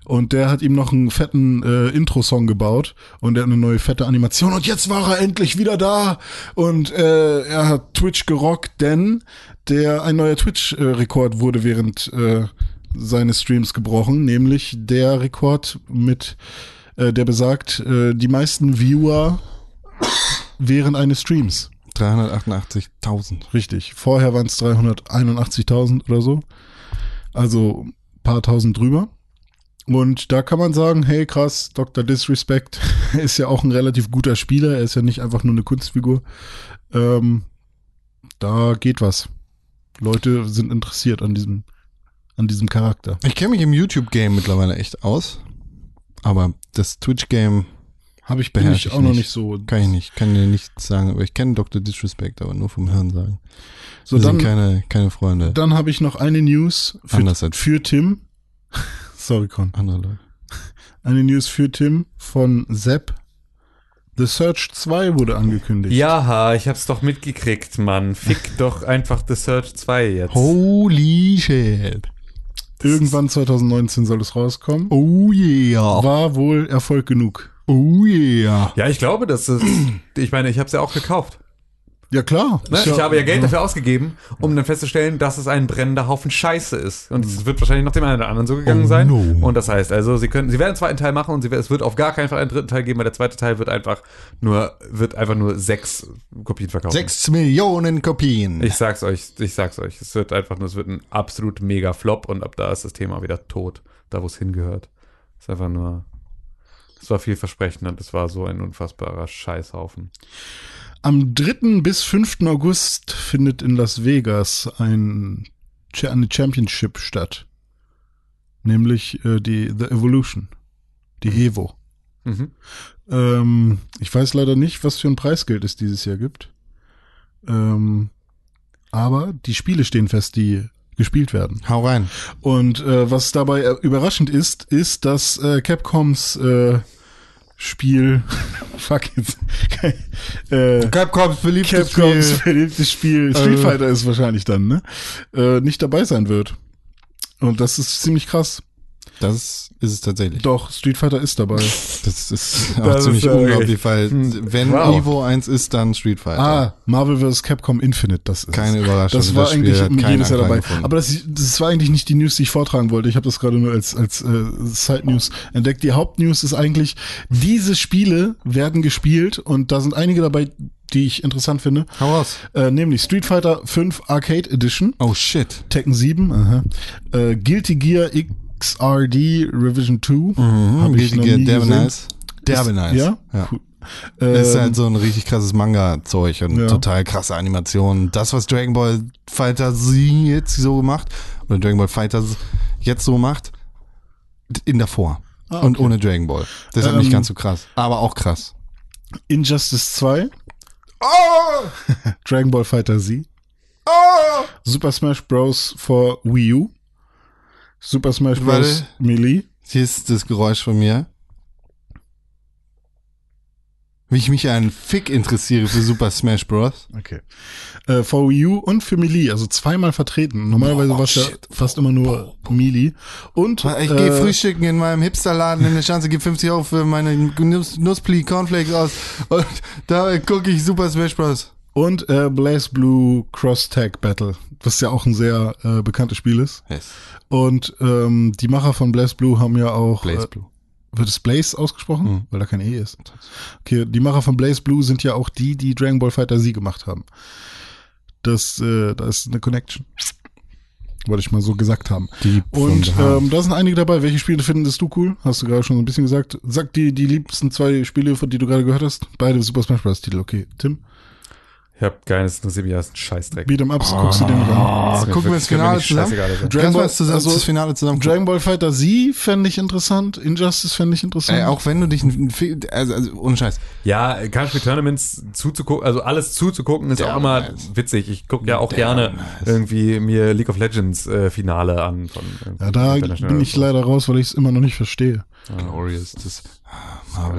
und der hat ihm noch einen fetten äh, Intro-Song gebaut und er hat eine neue fette Animation und jetzt war er endlich wieder da und äh, er hat Twitch gerockt, denn der ein neuer Twitch-Rekord wurde während äh, seines Streams gebrochen, nämlich der Rekord mit äh, der besagt, äh, die meisten Viewer während eines Streams. 388.000. Richtig. Vorher waren es 381.000 oder so. Also paar tausend drüber. Und da kann man sagen, hey krass, Dr. Disrespect ist ja auch ein relativ guter Spieler. Er ist ja nicht einfach nur eine Kunstfigur. Ähm, da geht was. Leute sind interessiert an diesem, an diesem Charakter. Ich kenne mich im YouTube-Game mittlerweile echt aus. Aber das Twitch-Game Habe ich, bin Beherrsch ich auch noch nicht. nicht so. kann ich nicht, kann dir nichts sagen. Aber ich kenne Dr. Disrespect, aber nur vom Hören sagen. So, Wir sind dann, keine, keine Freunde. dann habe ich noch eine News für, Anders als- für Tim. Sorry, Con. Andere Leute. Eine News für Tim von Sepp. The Search 2 wurde angekündigt. Ja, ich hab's doch mitgekriegt, Mann. Fick doch einfach The Search 2 jetzt. Holy shit. Irgendwann 2019 soll es rauskommen. Oh yeah. War wohl Erfolg genug. Oh yeah. Ja, ich glaube, das ist. Ich meine, ich hab's ja auch gekauft. Ja, klar. Ne? Ich habe ja Geld dafür ausgegeben, um dann festzustellen, dass es ein brennender Haufen Scheiße ist. Und es wird wahrscheinlich noch dem einen oder anderen so gegangen Oh sein. no. Und das heißt, also sie können, sie werden einen zweiten Teil machen und sie, es wird auf gar keinen Fall einen dritten Teil geben, weil der zweite Teil wird einfach nur, wird einfach nur sechs Kopien verkaufen. Sechs Millionen Kopien. Ich sag's euch, ich sag's euch. Es wird einfach nur, es wird ein absolut mega Flop und ab da ist das Thema wieder tot, da wo es hingehört. Es ist einfach nur, es war vielversprechend und es war so ein unfassbarer Scheißhaufen. Am 3. bis 5. August findet in Las Vegas ein, eine Championship statt. Nämlich äh, die The Evolution. Die Evo. Mhm. Ähm, ich weiß leider nicht, was für ein Preisgeld es dieses Jahr gibt. Ähm, aber die Spiele stehen fest, die gespielt werden. Hau rein. Und äh, was dabei äh, überraschend ist, ist, dass äh, Capcoms äh, Spiel, fuck jetzt, äh, Capcoms beliebtes Capcoms Spiel. verliebtes Spiel, Street Äh. Fighter ist wahrscheinlich dann, ne? Äh, nicht dabei sein wird. Und das ist ziemlich krass. Das ist es tatsächlich. Doch, Street Fighter ist dabei. Das ist auch Das ziemlich ist, unglaublich, weil wenn Wow. Evo 1 ist, dann Street Fighter. ah, Marvel vs. Capcom Infinite, das ist Keine. Überraschung. Das war Das eigentlich jedes Jahr dabei. gefunden. Aber das, das war eigentlich nicht die News, die ich vortragen wollte. Ich habe das gerade nur als, als äh, Side-News entdeckt. Die Hauptnews ist eigentlich, diese Spiele werden gespielt und da sind einige dabei, die ich interessant finde. Hau raus. Äh, nämlich Street Fighter 5 Arcade Edition, Oh shit. Tekken 7, aha. Äh, Guilty Gear XRD Revision 2. Mhm, Hab ich noch nie Derbe nice. Derbe Ist- nice. Ja? ja. Cool. ist Ähm, halt so ein richtig krasses Manga-Zeug und Ja. total krasse Animationen. Das, was Dragon Ball Fighter Z jetzt so macht, oder Dragon Ball Fighter jetzt so macht, in davor. Ah, Und okay. ohne Dragon Ball. Deshalb Ähm, nicht ganz so krass. Aber auch krass. Injustice 2, Oh! Dragon Ball Fighter Z, Oh! Super Smash Bros. for Wii U, Super Smash Bros. Melee, Hier ist das Geräusch von mir. Wie ich mich einen Fick interessiere für Super Smash Bros. okay. Äh, for Wii U und für Melee, also zweimal vertreten. Normalerweise Boah, war es ja fast immer nur Melee. Und Ich äh, gehe frühstücken in meinem Hipsterladen in der Chance, gebe 50 Euro für meine Nuss, Nusspli Cornflakes aus und da gucke ich Super Smash Bros. Und äh, Blaze Blue Cross Tag Battle, was ja auch ein sehr äh, bekanntes Spiel ist. Yes. Und ähm, die Macher von Blaze Blue haben ja auch Blaze äh, Blue. Wird es Blaze ausgesprochen? Mhm. Weil da kein E ist. Okay, die Macher von Blaze Blue sind ja auch die, die Dragon Ball Fighter Z gemacht haben. Das, äh, da ist eine Connection. Wollte ich mal so gesagt haben. Die Und ähm, da sind einige dabei. Welche Spiele findest du cool? Hast du gerade schon so ein bisschen gesagt. Sag die, die liebsten zwei Spiele, von die du gerade gehört hast. Beide Super Smash Bros. Titel. Okay, Tim. Ich hab keines interessiert mich, das ist ein Scheißdreck. Beat'em Ups, guckst du dir nicht an. Das gucken wir ins Finale zusammen? also. Dragon Ball- das, zusammen, also- das Finale zusammen. Dragon Ball Fighter Z fände ich interessant. Injustice fände ich interessant. Ey, auch wenn du dich, also, also ohne Scheiß. Ja, Country Tournaments zuzugucken, also alles zuzugucken ist Der auch immer nice. witzig. Ich gucke ja auch Der gerne nice. irgendwie mir League of Legends äh, Finale an. Von ja, da bin ich leider raus, weil ich es immer noch nicht verstehe. Glorious, das ah,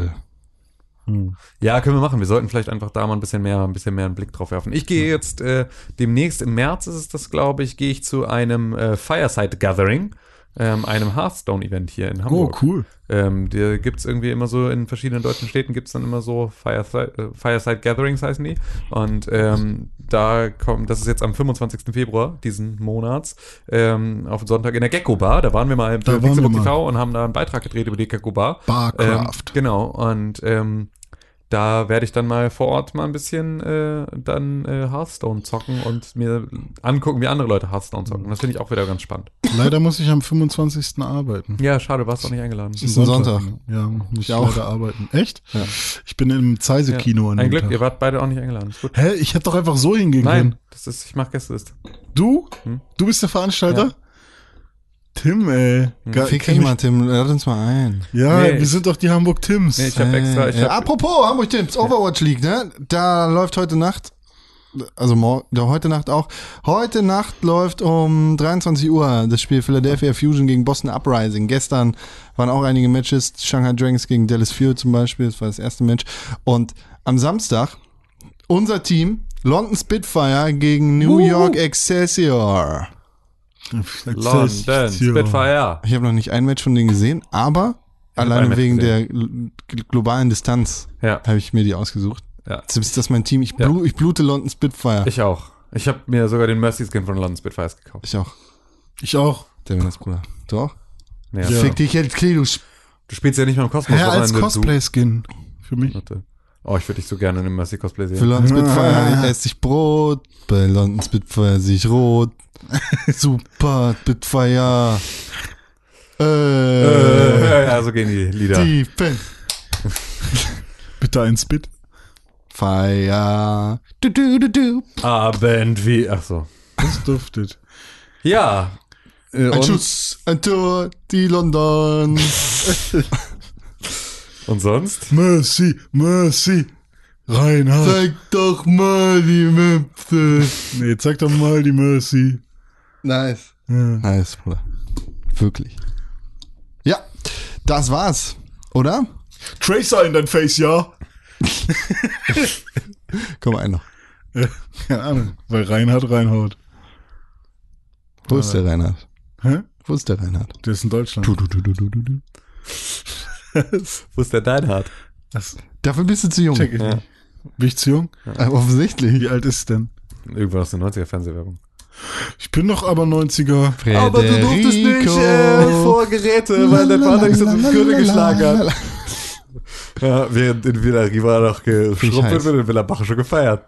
Marvel. Ja, können wir machen. Wir sollten vielleicht einfach da mal ein bisschen mehr, ein bisschen mehr einen Blick drauf werfen. Ich gehe jetzt äh, demnächst im März ist es das, glaube ich, gehe ich zu einem äh, Fireside Gathering, ähm, einem Hearthstone-Event hier in Oh, Hamburg. cool. Ähm, der gibt's irgendwie immer so in verschiedenen deutschen Städten gibt's dann immer so Fireside, äh, Fireside Gatherings heißen die. Und ähm, da kommt, das ist jetzt am 25. Februar diesen Monats, ähm, auf den Sonntag in der Gecko Bar. Da waren wir mal Da wir Pixelbook. TV und haben da einen Beitrag gedreht über die Gecko Bar. Barcraft. Ähm, genau. Und ähm, da werde ich dann mal vor Ort mal ein bisschen äh, dann äh, Hearthstone zocken und mir angucken, wie andere Leute Hearthstone zocken. Das finde ich auch wieder ganz spannend. Leider muss ich am 25. arbeiten. Ja, schade, warst auch nicht eingeladen. Ist ein Sonntag. Ja, muss ich auch. leider arbeiten. Echt? Ja. Ich bin im Zeise-Kino an Ein Glück, Tag. ihr wart beide auch nicht eingeladen. Ist gut. Hä? Ich hätte doch einfach so hingehen Nein, können. das ist, ich mache Gästeliste. Du? Hm? Du bist der Veranstalter? Ja. Tim, ey. Ge- Fick kenn dich ich- mal, Tim, lad uns mal ein. Ja, Nee, wir sind doch die Hamburg Tims. Nee, ich habe extra, ich Äh, hab, apropos Hamburg Tips, Overwatch League, ne? Da läuft heute Nacht, also morgen, da heute Nacht auch. Heute Nacht läuft um 23 Uhr das Spiel Philadelphia Fusion gegen Boston Uprising. Gestern waren auch einige Matches, Shanghai Dragons gegen Dallas Fury zum Beispiel, das war das erste Match. Und am Samstag unser Team London Spitfire gegen New Wuhu. York Excelsior. London, Spitfire. Ich habe noch nicht ein Match von denen gesehen, aber ein alleine wegen gesehen. der gl- globalen Distanz Ja, habe ich mir die ausgesucht. ja. Jetzt ist das mein Team. Ich, Ja. blu ich blute London Spitfire. Ich, Ich auch. Ich habe mir sogar den Mercy Skin von London Spitfires gekauft. auch. Ich auch. Der Venus Bruder. Du auch? Ja. Ja. Fick dich jetzt, Klee, du spielst ja nicht mal im Kosmos. Ja, als Cosplay-Skin. Für mich. Warte. Oh, ich würde dich so gerne in einem Mercy Cosplay Für sehen. London Spitfire esse ich Brot. Bei London Spitfire sehe ich rot. Super Spitfire. Äh, Äh, ja, so gehen die Lieder. Defense. Bitte ein Spit. Fire. Du, du, du, du. Abend wie. Ach so. Das duftet. Ja. Äh, Ein Schuss, ein Tor, die London. Und sonst? Mercy, Mercy. Reinhard. Zeig doch mal die Möpfe. Nee, zeig doch mal die Mercy. Nice. Ja. Nice, Bruder. Wirklich. Ja, das war's, oder? Tracer in dein Face, ja? Komm, ein noch. Äh, Keine Ahnung, weil Reinhard reinhaut. Wo ist der Reinhard? Hä? Wo ist der Reinhard? Der ist in Deutschland. Du, du, du, du, du, du. Wo ist der Deinhard? Das Dafür bist du zu jung. check ich Ja. nicht. Bin ich zu jung? Äh, offensichtlich. Wie alt ist es denn? Irgendwann aus der 90er Fernsehwerbung. Ich bin doch aber 90er. Aber du durftest nicht äh, vor Geräte, weil dein Vater dich so zum Gürtel geschlagen hat. Ja, während in Villa Riva noch geschrumpelt wird, in Villa Bache schon gefeiert.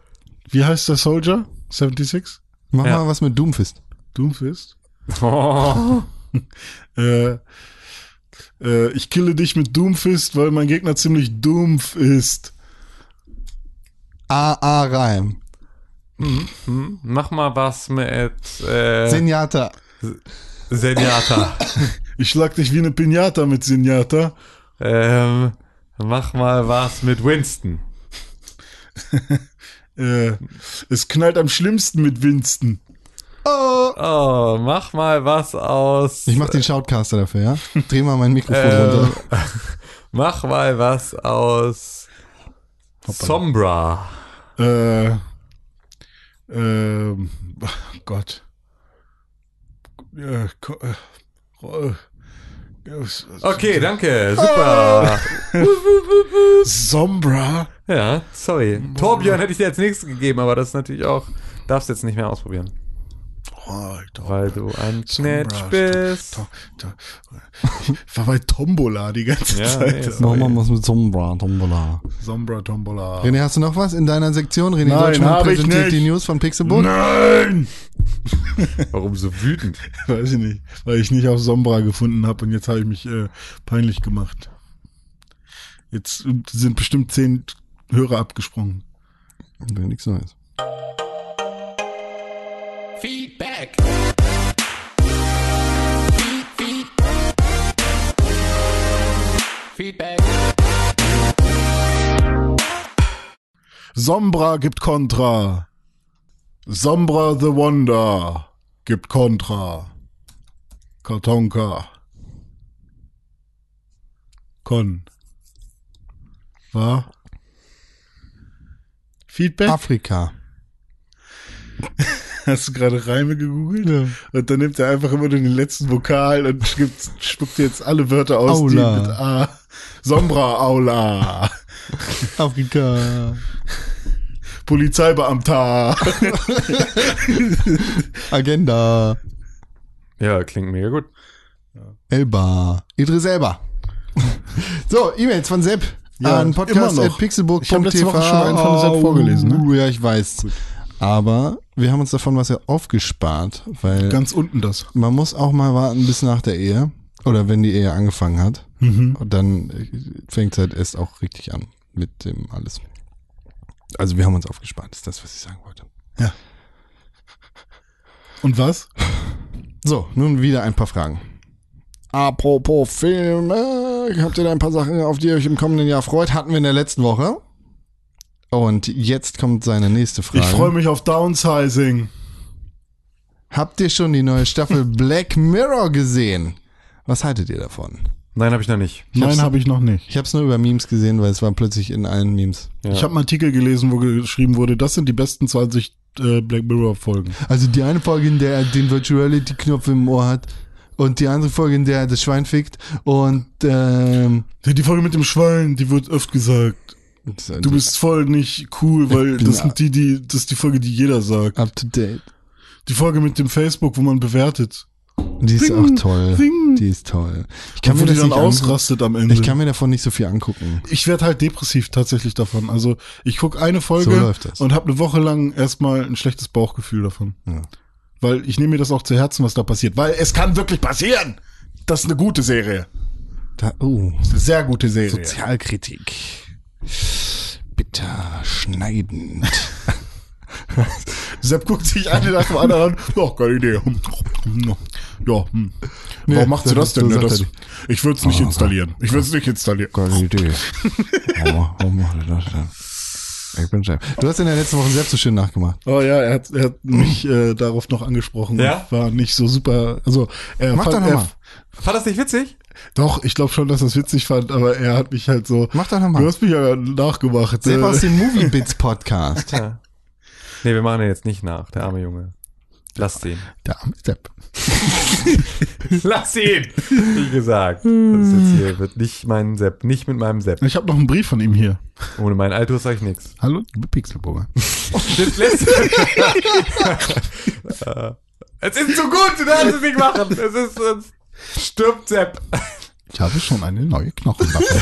Wie heißt der Soldier? 76? Mach Ja. mal was mit Doomfist. Doomfist? Oh. Äh, äh, ich kille dich mit Doomfist, weil mein Gegner ziemlich dumpf ist. A.A. Reim. Hm, Mach mal was mit äh, Senjata. Senjata. Ich schlag dich wie eine Pinata mit Sinjata. ähm, mach mal was mit Winston. Äh, es knallt am schlimmsten mit Winston. Oh. Oh, mach mal was aus. Ich mach den Shoutcaster dafür, ja? Dreh mal mein Mikrofon äh, runter. mach mal was aus Sombra. Äh, ähm, ach Gott. Äh, ko- äh, äh, Okay, danke. Super. Sombra? Ja, sorry. Torbjörn hätte ich dir als nächstes gegeben, aber das ist natürlich auch, darfst jetzt nicht mehr ausprobieren. Weil du ein Knetsch bist. Ich war bei Tombola die ganze Ja, Zeit. nee, ist Mach mal was mit Sombra, Tombola. Sombra, Tombola. René, hast du noch was in deiner Sektion? René Nein, Deutschmann präsentiert nicht. die News von Pixelbook. Nein! Warum so wütend? Weiß ich nicht, weil ich nicht auf Sombra gefunden habe und jetzt habe ich mich äh, peinlich gemacht. Jetzt sind bestimmt zehn Hörer abgesprungen. Wäre nichts Neues. Feed, feed. Feedback. Sombra gibt Kontra. Sombra the Wonder gibt Kontra. Kartonka. Con. War? Feedback? Afrika. Hast du gerade Reime gegoogelt? Und dann nimmt er einfach immer nur den letzten Vokal und gibt, spuckt jetzt alle Wörter aus, Aula. die mit A. Sombra Aula. Afrika. Polizeibeamter. Agenda. Ja, klingt mega gut. Elba. Idris Elba. so, E-Mails von Sepp. Ja, an immer noch. podcast.pixelburg.tv. Ich hab letzte Woche schon einen von Sepp vorgelesen, ne? Ja, ich weiß. Aber wir haben uns davon was ja aufgespart, weil Ganz unten das. man muss auch mal warten bis nach der Ehe. Oder wenn die Ehe angefangen hat. Mhm. Und dann fängt es halt erst auch richtig an mit dem alles. Also wir haben uns aufgespart, ist das, was ich sagen wollte. Und was? So, nun wieder ein paar Fragen. Apropos Filme, habt ihr da ein paar Sachen, auf die ihr euch im kommenden Jahr freut? Hatten wir in der letzten Woche. Und jetzt kommt seine nächste Frage. Ich freue mich auf Downsizing. Habt ihr schon die neue Staffel Black Mirror gesehen? Was haltet ihr davon? Nein, habe ich noch nicht. hab's- Nein, habe ich noch nicht. Ich habe es nur über Memes gesehen, weil es war plötzlich in allen Memes. Ja. Ich habe einen Artikel gelesen, wo geschrieben wurde, das sind die besten 20 äh, Black Mirror Folgen. Also die eine Folge, in der er den Virtuality-Knopf im Ohr hat und die andere Folge, in der er das Schwein fickt und ähm, Die die Folge mit dem Schwein, die wird oft gesagt. Du bist voll nicht cool, weil das sind die, die, das ist die Folge, die jeder sagt. up to date. Die Folge mit dem Facebook, wo man bewertet. Die ist Ding, auch toll. ding. Die ist toll. Ich kann wo mir die das dann ausrastet am Ende. Ich kann mir davon nicht so viel angucken. ich werde halt depressiv tatsächlich davon. Also ich guck eine Folge So und habe eine Woche lang erstmal ein schlechtes Bauchgefühl davon. Ja. Weil ich nehme mir das auch zu Herzen, was da passiert. Weil es kann wirklich passieren. Das ist eine gute Serie. Da, oh, sehr gute Serie. Sozialkritik. Bitter schneidend. Sepp guckt sich eine nach dem anderen an. Ja, keine Idee. Ja, hm. Nee, Warum macht sie das das- denn? das ne? Das, er ich würde es nicht installieren. Ich würde es nicht installieren. Keine Idee. Warum, macht er das denn? Ich bin Chef. Du hast in der letzten Woche selbst so schön nachgemacht. Oh ja, er hat, er hat mich äh, darauf noch angesprochen. Ja? War nicht so super. Also er Mach doch fand, noch er, mal. Fand das nicht witzig? Doch, ich glaube schon, dass er es witzig fand, aber er hat mich halt so. Mach doch noch Du hast mich ja nachgemacht. Sepp äh, aus dem Movie Bits Podcast. Ja. Nee, wir machen den jetzt nicht nach, der arme Junge. Lass den. Der arme Sepp. Lass ihn! Wie gesagt. Das ist jetzt hier, wird nicht mein Sepp, nicht mit meinem Sepp. Ich habe noch einen Brief von ihm hier. Ohne meinen Altus sag ich nichts. Hallo, liebe Pixelburger. Das lässt Äh, Es ist zu gut, du darfst es nicht machen. Es ist, sonst stirbt Sepp. Ich habe schon eine neue Knochenwaffe.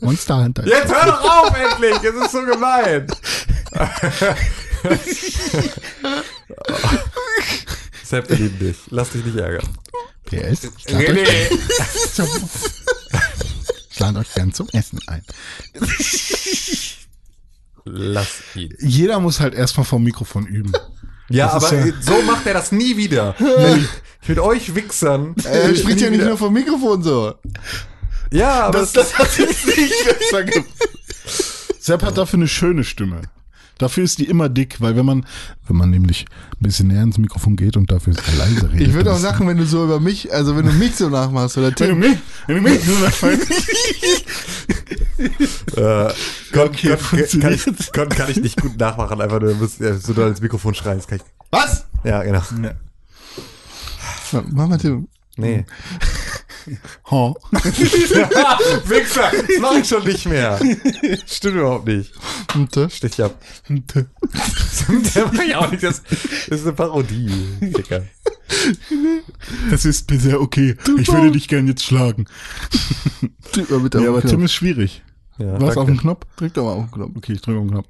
Monster Hunter. Jetzt hör doch auf endlich! Es ist so gemein. Sepp, wir lieben dich. Lass dich nicht ärgern. PS. Ich lade René. euch, zum, euch gern zum Essen ein. Lass ihn. Jeder muss halt erstmal vom Mikrofon üben. Ja, Das ist aber ja- so macht er das nie wieder. Mit euch Wichsern. Er spricht ja nicht wieder- nur vom Mikrofon so. Ja, aber Das, das hat jetzt nicht besser gemacht. Sepp hat dafür eine schöne Stimme. Dafür ist die immer dick, weil wenn man, wenn man nämlich ein bisschen näher ins Mikrofon geht und dafür sehr leise redet. Ich würde auch ist- lachen, wenn du so über mich, also wenn du mich so nachmachst oder Wenn du Tim. mich, wenn du mich so äh, Gott, Okay, Gott, kann, ich, funktioniert. Gott kann ich nicht gut nachmachen, einfach nur, du musst ja, so doll ins Mikrofon schreien. Ich, Was? ja, genau. Mach mal Tim. Nee. Ha. Wichser, das mache ich schon nicht mehr. Stimmt überhaupt nicht. Stich ab. Der mach ich auch nicht. Das, das ist eine Parodie, Dicker. Das ist bisher okay. Ich würde dich gern jetzt schlagen. Drück mal bitte Ja, aber Tim ist schwierig. Ja, Was auf den Knopf? Drück doch mal auf den Knopf. Okay, ich drücke auf den Knopf.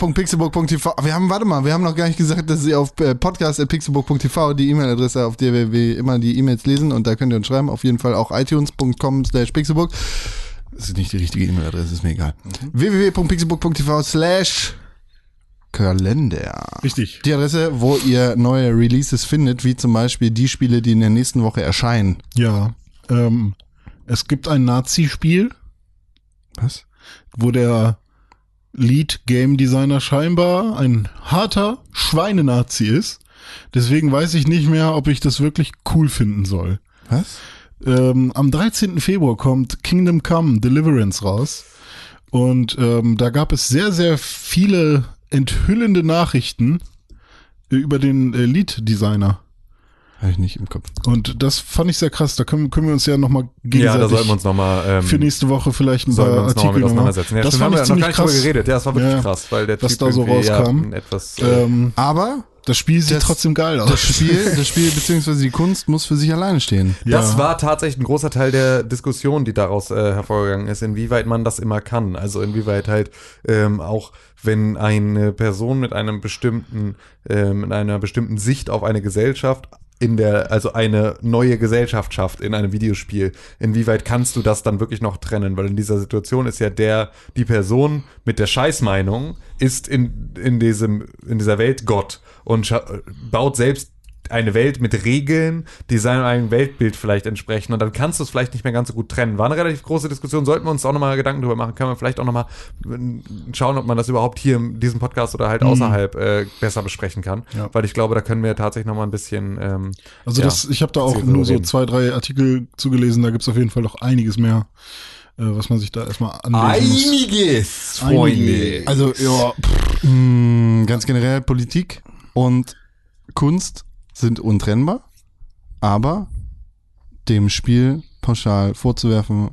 www.pixelburg.tv. Wir haben, warte mal, wir haben noch gar nicht gesagt, dass Sie auf äh, podcast.pixelburg.tv die E-Mail-Adresse, auf der wir immer die E-Mails lesen und da könnt ihr uns schreiben. Auf jeden Fall auch itunes.com slash pixelburg. Das ist nicht die richtige E-Mail-Adresse, ist mir egal. www.pixelburg.tv slash Kalender. Richtig. Die Adresse, wo ihr neue Releases findet, wie zum Beispiel die Spiele, die in der nächsten Woche erscheinen. Ja. Ähm, es gibt ein Nazi-Spiel, Was? wo der Lead-Game-Designer scheinbar ein harter Schweinenazi ist. Deswegen weiß ich nicht mehr, ob ich das wirklich cool finden soll. Was? Ähm, am 13. Februar kommt Kingdom Come Deliverance raus. Und ähm, da gab es sehr, sehr viele enthüllende Nachrichten äh, über den äh, Lead-Designer. Habe ich nicht im Kopf. Und das fand ich sehr krass. Da können, können wir uns ja nochmal Ja, gegenseitig da sollten wir uns nochmal ähm, für nächste Woche vielleicht ein sollten wir paar uns nochmal Artikel mit nochmal. auseinandersetzen. Ja, das stimmt, fand haben ich wir noch ziemlich gar nicht drüber krass. geredet. Ja, das war wirklich Ja. krass, weil der Was Typ da so rauskam. Ja, etwas, äh, Ähm, Aber das Spiel sieht Das- trotzdem geil das aus. Spiel, das Spiel beziehungsweise die Kunst muss für sich alleine stehen. Das Ja. war tatsächlich ein großer Teil der Diskussion, die daraus äh, hervorgegangen ist, inwieweit man das immer kann. Also inwieweit halt ähm, auch wenn eine Person mit einem bestimmten, äh, mit einer bestimmten Sicht auf eine Gesellschaft in der, also eine neue Gesellschaft schafft in einem Videospiel, inwieweit kannst du das dann wirklich noch trennen? Weil in dieser Situation ist ja der, die Person mit der Scheißmeinung ist in, in diesem, in dieser Welt Gott und baut selbst eine Welt mit Regeln, die seinem eigenen Weltbild vielleicht entsprechen. Und dann kannst du es vielleicht nicht mehr ganz so gut trennen. War eine relativ große Diskussion. Sollten wir uns auch nochmal Gedanken drüber machen. Können wir vielleicht auch nochmal schauen, ob man das überhaupt hier in diesem Podcast oder halt außerhalb äh, besser besprechen kann. Ja. Weil ich glaube, da können wir tatsächlich nochmal ein bisschen. Ähm, Also ja, das, ich habe da auch nur so zwei, drei Artikel zugelesen. Da gibt's auf jeden Fall noch einiges mehr, äh, was man sich da erstmal anlesen muss. Einiges, Freunde. Also, ja, pff, mh, ganz generell Politik und Kunst sind untrennbar, aber dem Spiel pauschal vorzuwerfen,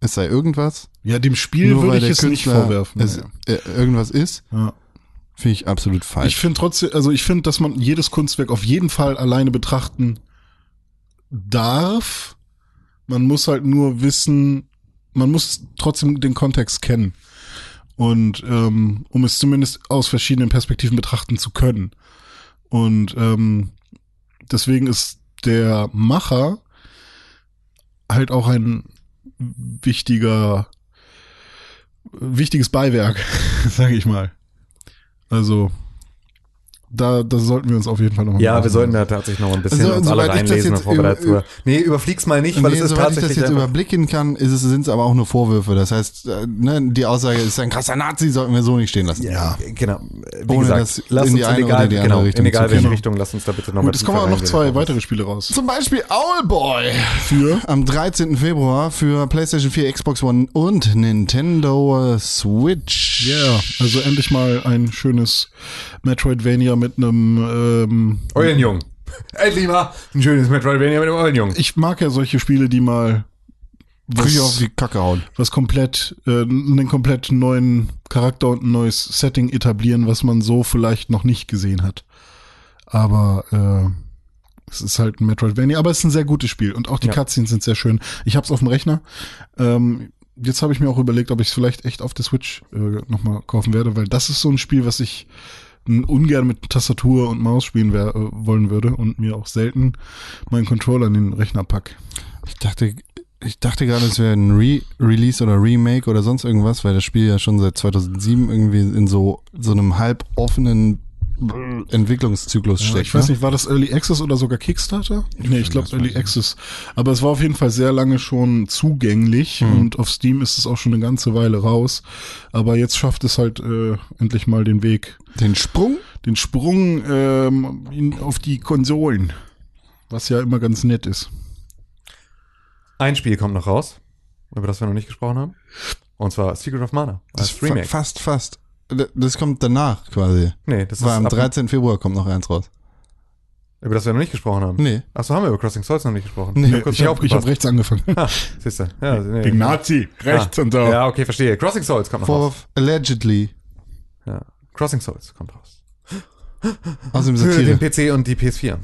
es sei irgendwas, Ja, dem Spiel würde ich es nicht Künstler vorwerfen. es, äh, irgendwas ist, Ja. finde ich absolut Ich falsch. finde trotzdem, also ich finde, dass man jedes Kunstwerk auf jeden Fall alleine betrachten darf. Man muss halt nur wissen, man muss trotzdem den Kontext kennen. Und ähm, um es zumindest aus verschiedenen Perspektiven betrachten zu können. Und ähm, deswegen ist der Macher halt auch ein wichtiger, wichtiges Beiwerk, sage ich mal. Also da, da sollten wir uns auf jeden Fall nochmal Ja, wir sollten da tatsächlich noch ein bisschen Also, uns alle soweit ich das reinlesen, jetzt bevor wir über- dazu. Nee, überflieg's mal nicht, weil Nee, es ist soweit ich das tatsächlich jetzt überblicken kann, ist es, sind es aber auch nur Vorwürfe. Das heißt, äh, ne, die Aussage ist ein krasser Nazi, sollten wir so nicht stehen lassen. Ja, genau. Wie Ohne gesagt, das lass in uns die eine in egal, oder die andere genau, Richtung in egal zu welche gehen. Richtung, lass uns da bitte noch Gut, es kommen auch noch zwei weitere Spiele raus. Zum Beispiel Owlboy Für am 13. Februar für PlayStation 4, Xbox One und Nintendo Switch. Ja, also endlich mal ein schönes Metroidvania mit einem. Ähm, Eulenjung. Endlich mal ein schönes Metroidvania mit dem Eulenjung. ich mag ja solche Spiele, die mal ich auf was, die Kacke hauen. was komplett, äh, einen komplett neuen Charakter und ein neues Setting etablieren, was man so vielleicht noch nicht gesehen hat. Aber äh, es ist halt ein Metroidvania, aber es ist ein sehr gutes Spiel und auch die Ja. Cutscenes sind sehr schön. Ich habe es auf dem Rechner. Ähm, jetzt habe ich mir auch überlegt, ob ich es vielleicht echt auf der Switch äh, nochmal kaufen werde, weil das ist so ein Spiel, was ich ungern mit Tastatur und Maus spielen wär, äh, wollen würde und mir auch selten meinen Controller in den Rechner pack. Ich dachte, ich dachte gerade, es wäre ein Re-Release oder Remake oder sonst irgendwas, weil das Spiel ja schon seit 2007 irgendwie in so, so einem halb offenen Entwicklungszyklus Ja, steckt. ich weiß ne? nicht, war das Early Access oder sogar Kickstarter? Nee, ich glaube Early Access. Aber es war auf jeden Fall sehr lange schon zugänglich Hm. und auf Steam ist es auch schon eine ganze Weile raus. Aber jetzt schafft es halt äh, endlich mal den Weg, Den Sprung? den Sprung ähm, in, auf die Konsolen. Was ja immer ganz nett ist. Ein Spiel kommt noch raus, über das wir noch nicht gesprochen haben. Und zwar Secret of Mana. Das Als fa Remake. fast, fast. Das kommt danach quasi. Nee, das War ist am ab- 13. Februar kommt noch eins raus. über das wir noch nicht gesprochen haben. Nee. Achso, haben wir über Crossing Souls noch nicht gesprochen. Nee, Ich Ich nicht habe hab rechts angefangen. Ah, siehst du. Ja, nee. Wegen Nazi, rechts Ah, und so. Ja, okay, verstehe. Crossing Souls kommt noch raus. Vorwurf allegedly Ja. Crossing Souls kommt raus. aus dem Für Satire. den PC und die PS4.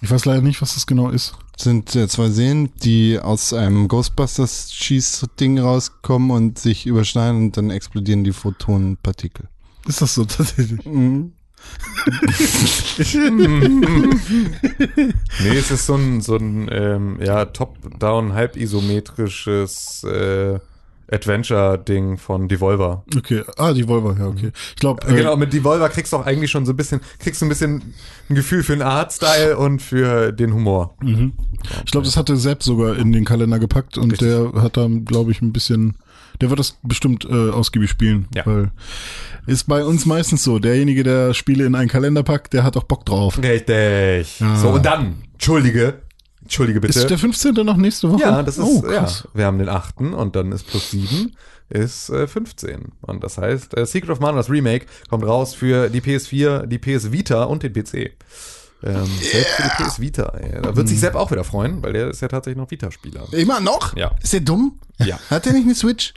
Ich weiß leider nicht, was das genau ist. Sind äh, zwei Seen, die aus einem Ghostbusters Schießding rauskommen und sich überschneiden und dann explodieren die Photonenpartikel. Ist das so tatsächlich? Mhm. Nee, es ist so ein, so ein ähm, ja, top-down, halb isometrisches äh, Adventure-Ding von Devolver. Okay, ah, die Volvo, ja, okay. Ich glaube, Äh, Genau, mit Devolver kriegst du auch eigentlich schon so ein bisschen, kriegst du ein bisschen ein Gefühl für den Artstyle und für den Humor. Mhm. Ich glaube, das hatte Sepp sogar in den Kalender gepackt und Richtig. der hat da, glaube ich, ein bisschen, der wird das bestimmt äh, ausgiebig spielen. Ja. Weil ist bei uns meistens so, derjenige, der Spiele in einen Kalender packt, der hat auch Bock drauf. Richtig. Ja. So, und dann, entschuldige, entschuldige bitte. Ist der 15. noch nächste Woche? ja, das ist, oh, ja, wir haben den 8. und dann ist plus 7 ist äh, 15. Und das heißt, äh, Secret of Mana, das Remake, kommt raus für die PS4, die PS Vita und den PC. Ähm, Selbst für die PS Vita. Ey. Da wird sich Sepp auch wieder freuen, weil der ist ja tatsächlich noch Vita-Spieler. Immer noch? Ja. Ist der dumm? Ja. Hat der nicht eine Switch?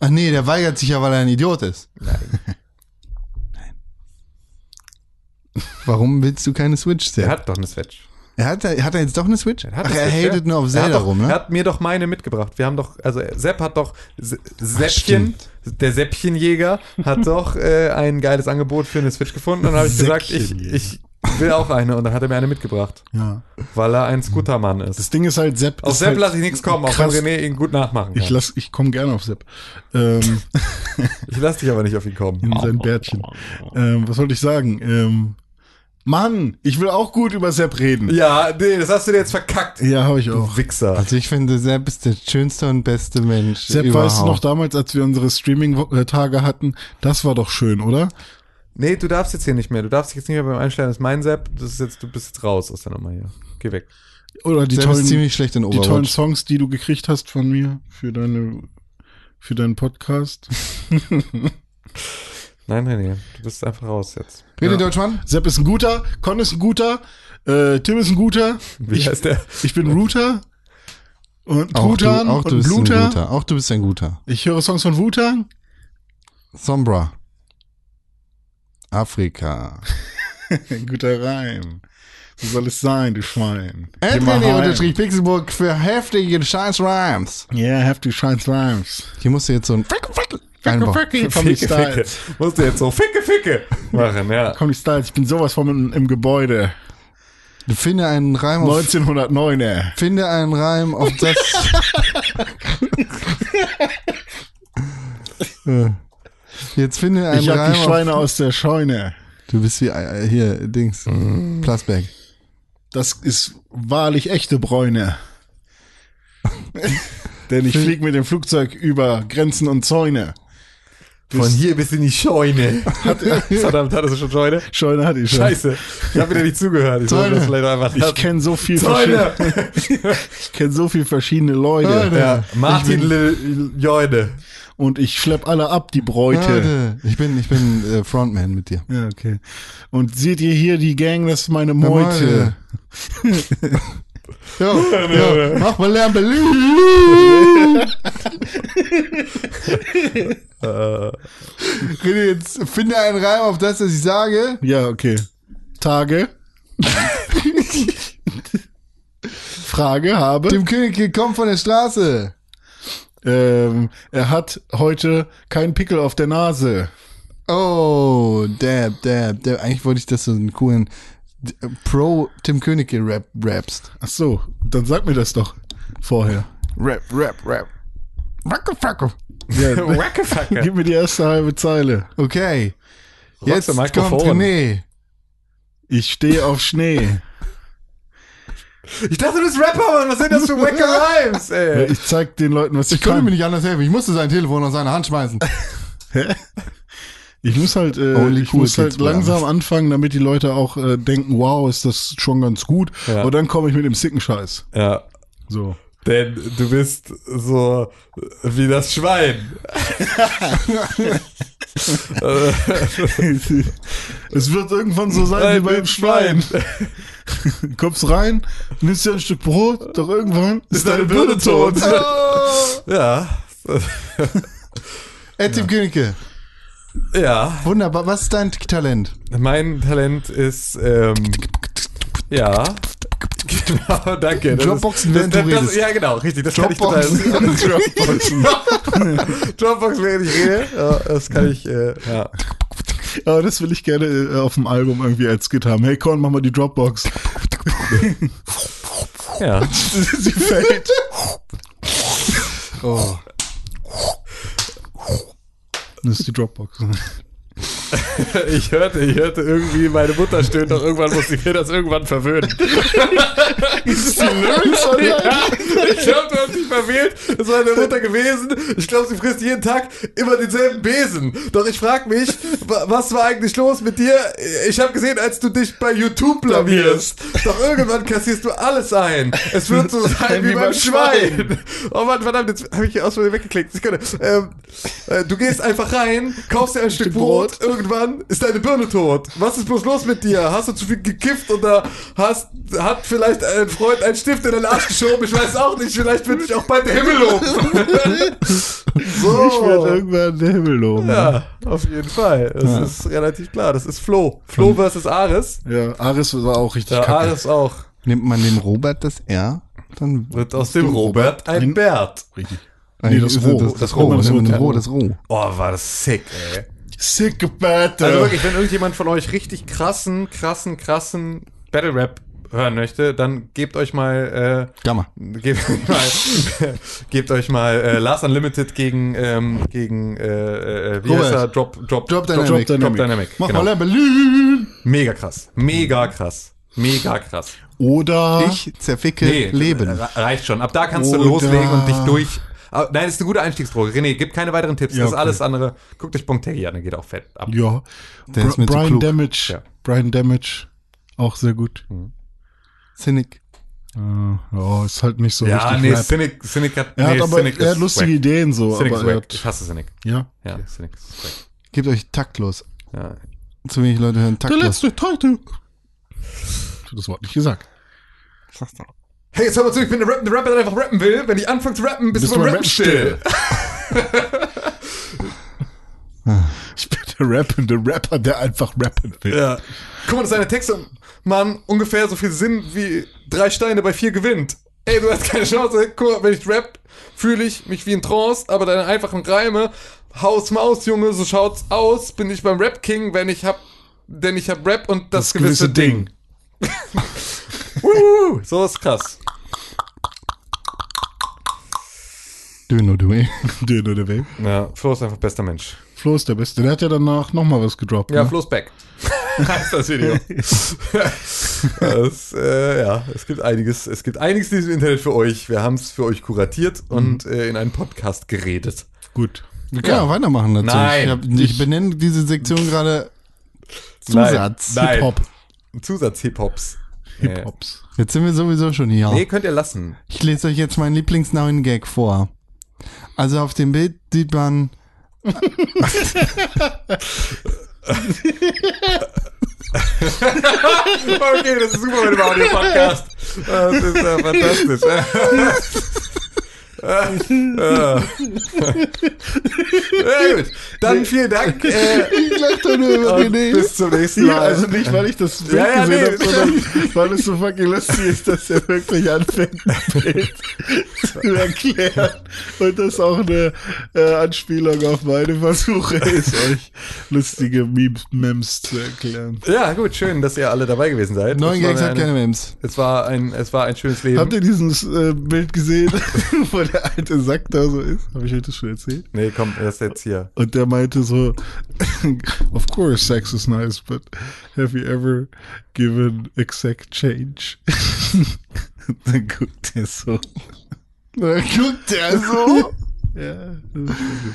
Ach nee, der weigert sich ja, weil er ein Idiot ist. Nein. Warum willst du keine Switch, Der Sepp? hat doch eine Switch. Er hat, hat er jetzt doch eine Switch? Er hat Ach, eine er Switch, hatet ja. nur auf Er Zelda doch, rum, Er ne? hat mir doch meine mitgebracht. Wir haben doch, also Sepp hat doch, Se- Säppchen, der Säppchenjäger hat doch äh, ein geiles Angebot für eine Switch gefunden. Und dann habe ich gesagt, ich, ich will auch eine. Und dann hat er mir eine mitgebracht, Ja. weil er ein Scootermann Das ist. Ding ist halt, Sepp Auf Sepp halt, lasse ich nichts kommen, auch wenn krass. René ihn gut nachmachen kann. ich lass, ich komme gerne auf Sepp. Ähm, Ich lasse dich aber nicht auf ihn kommen. in sein Bärtchen. Ähm, was wollte ich sagen? Ähm, Mann, ich will auch gut über Sepp reden. Ja, nee, das hast du dir jetzt verkackt. Ja, habe ich auch. Du Wichser. Also ich finde, Sepp ist der schönste und beste Mensch Sepp, überhaupt. weißt du noch damals, als wir unsere Streaming-Tage hatten? Das war doch schön, oder? Nee, du darfst jetzt hier nicht mehr. Du darfst dich jetzt nicht mehr beim Einstellen. Das ist mein Sepp. Das ist jetzt, du bist jetzt raus aus der Nummer hier. Geh weg. Oder die Sepp tollen, ziemlich schlecht in die tollen Overwatch. Songs, die du gekriegt hast von mir für deine, für deinen Podcast. Nein, René, du bist einfach raus jetzt. René Ja. Deutschmann? Sepp ist ein guter, Con ist ein guter, äh, Tim ist ein guter. Wie ich, heißt der? ich bin Router und Auch du, auch du bist ein guter. Auch du bist ein guter. Ich höre Songs von Wu-Tang. Sombra. Afrika. Ein guter Reim. So soll es sein, du Schwein. Anthony unterstrich Pixelburg für heftige scheiß Rhymes. Yeah, have to shine rhymes. Hier musst du jetzt so ein Ficke, komm die Ficke, Ficke. Styles. Musst du jetzt so Ficke, Ficke machen, ja. Komm die Styles, ich bin sowas von im, im Gebäude. Finde einen Reim auf, 1909, ey. finde einen Reim auf das. Äh. Jetzt finde einen Ich Reim die auf, Schweine aus der Scheune. Du bist wie äh, hier, Dings, Plasberg. Das ist wahrlich echte Bräune. Denn ich fliege mit dem Flugzeug über Grenzen und Zäune. Von hier bis in die Scheune. Verdammt, hattest du schon Scheune? Scheune hatte ich schon. Scheiße. Ich habe wieder nicht zugehört. Ich Ich kenne so viel verschiedene, Zäune. ich kenn so viel verschiedene Leute. Leute. Ja, Martin Lil Joine. Und ich schlepp alle ab, die Bräute. Leute, ich bin, ich bin äh, Frontman mit dir. Ja, okay. Und seht ihr hier die Gang, das ist meine Meute. Jo, jo, mach mal Lärm Berlin. René, jetzt finde einen Reim auf das, was ich sage. Ja, okay. Tage. Frage habe. Dem König kommt von der Straße. Ähm, er hat heute keinen Pickel auf der Nase. Oh, dab, dab, dab. Eigentlich wollte ich, dass du einen coolen Pro Tim Königke Rap rappst. Ach so, dann sag mir das doch vorher. Rap, rap, rap. Wacke, wacke. Ja, Wackefacker. gib mir die erste halbe Zeile. Okay. Jetzt kommt? René. Ich stehe auf Schnee. Ich dachte, du bist Rapper, Mann. Was sind das für wacke Rhymes, ey? Ich zeig den Leuten, was ich, Ich konnte kann. mir nicht anders helfen. Ich musste sein Telefon aus seiner Hand schmeißen. Ich muss halt, äh, ich cool muss halt langsam anfangen, damit die Leute auch äh, denken, wow, ist das schon ganz gut. Ja. Und dann komme ich mit dem sicken Scheiß. Ja. So. Denn du bist so wie das Schwein. es wird irgendwann so sein wie beim Schwein. Kommst rein, nimmst dir ein Stück Brot, doch irgendwann ist, deine Birne tot. Ja. Ey, Tim Königke. Ja. Wunderbar. Was ist dein Talent? Mein Talent ist, ähm, ja. Genau, danke. Das Dropboxen, ist, während das, das. Ja, genau, richtig. Das kann ich Dropboxen. total. Dropbox, während ich rede. Ja, das kann ich, äh, ja. Aber das will ich gerne äh, auf dem Album irgendwie als Skit haben. Hey Con, mach mal die Dropbox. Ja. Sie fällt. Oh. Das ist die Dropbox. Ich hörte, ich hörte irgendwie, meine Mutter stöhnt, doch irgendwann muss ich mir das irgendwann verwöhnen. ist die Lyrics oder? Ja, ich glaube, du hast dich verwählt. Das war meine Mutter gewesen. Ich glaube, sie frisst jeden Tag immer denselben Besen. Doch ich frage mich, wa- was war eigentlich los mit dir? Ich habe gesehen, als du dich bei YouTube blamierst. Doch irgendwann kassierst du alles ein. Es wird so sein wie, beim Schwein. Oh Mann, verdammt, jetzt habe ich hier aus weggeklickt. Ähm, äh, du gehst einfach rein, kaufst dir ein Stück Brot. Irgendwann ist deine Birne tot. Was ist bloß los mit dir? Hast du zu viel gekifft oder hast, hat vielleicht ein Freund einen Stift in den Arsch geschoben? Ich weiß auch nicht. Vielleicht wird dich auch bald der Himmel loben. so. Ich werde irgendwann den Himmel loben. ja, auf jeden Fall. Das ist relativ klar. Das ist Flo. Flo versus Ares. Ja, Aris war auch richtig Ja, kacke. Ares auch. Nimmt man dem Robert das R, dann Wird aus dem Robert ein Bert. Richtig. Eigentlich das ist Roh. Das, Das das Roh, das das ja. Roh, das Roh. Oh, war das sick, ey. Sick Battle. Also wirklich, wenn irgendjemand von euch richtig krassen, krassen, krassen Battle Rap hören möchte, dann gebt euch mal, Gamma. äh, gebt euch mal, gebt euch mal äh, Last Unlimited gegen, ähm, gegen, äh, äh, wie heißt er? Drop, Drop, Drop Dynamic. Drop, Drop Dynamic. Mach genau. mal Berlin. Mega krass. Mega krass. Mega krass. Oder Ich zerficke Nee, Leben. re- reicht schon. Ab da kannst du Oder- loslegen und dich durch. Ah, Nein, das ist eine gute Einstiegsdroge. René, gib keine weiteren Tipps. Ja, Das ist okay. alles andere. Guckt euch Bontegi an, der geht auch fett ab. ja. Der ist mir zu Brian klug. Damage. Ja. Brian Damage. Auch sehr gut. Cynic. Äh, ja, ist halt nicht so Ja, richtig nee, Rap. Cynic, Cynic hat, Er nee, hat aber Cynic er hat ist lustige wack. Ideen so, Cynic aber er wack. hat, Ich hasse Cynic. ja. Ja, Cynic ist wack. Gebt euch taktlos. Ja. Zu wenig Leute hören Der taktlos. letzte Teil. Ich hab das Wort nicht gesagt. Hey, jetzt hör mal zu, ich bin der Rapper, der Rapper, der einfach rappen will. Wenn ich anfange zu rappen, bist, Bist du beim Rappen still. Ich bin der rappende Rapper, der einfach rappen will. Ja. Guck mal, seine Texte, Mann, ungefähr so viel Sinn wie drei Steine bei vier gewinnt. Ey, du hast keine Chance. Guck mal, wenn ich rap, fühle ich mich wie ein Trance, aber deine einfachen Reime, Haus Maus, Junge, so schaut's aus, bin ich beim Rap King, wenn ich hab, denn ich hab Rap und das, gewisse, Ding. So ist krass. Ey. Den oder wen? Ja, Flo ist einfach bester Mensch. Flo ist der Beste. Der hat ja danach nochmal was gedroppt. Ja, ne? Flo ist back. heißt das Video. das, äh, ja, es gibt einiges, es gibt einiges in diesem Internet für euch. Wir haben es für euch kuratiert und äh, in einen Podcast geredet. Gut. Wir können auch weitermachen dazu. Nein, ich, hab, ich benenne diese Sektion gerade Zusatz. Hip-Hop. Zusatz-Hip-Hops. Hip-Hops. Jetzt sind wir sowieso schon hier. Nee, könnt ihr lassen. Ich lese euch jetzt meinen lieblingsneuen Gag vor. Also auf dem Bild sieht man. Okay, das ist super mit dem Audio-Podcast. Das ist ja fantastisch. ja, gut. Dann vielen Dank. Äh, Ich lach doch nur über und bis zum nächsten Ja, Mal. also nicht, weil ich das Bild Ja, ja, gesehen nee. habe, sondern weil es so fucking lustig ist, dass er wirklich anfängt, zu erklären. Und das auch eine äh, Anspielung auf meine Versuche ist, euch lustige Memes, zu erklären. ja, gut, schön, dass ihr alle dabei gewesen seid. Neun Gags hat eine- keine Memes. Es war ein, es war ein schönes Leben. Habt ihr dieses äh, Bild gesehen, der alte Sack da so ist? Habe ich euch das schon erzählt? nee, komm, erst jetzt hier. Und der meinte so, of course sex is nice, but have you ever given exact change? Dann guckt er so. Da guckt der so. Ja, das ist gut.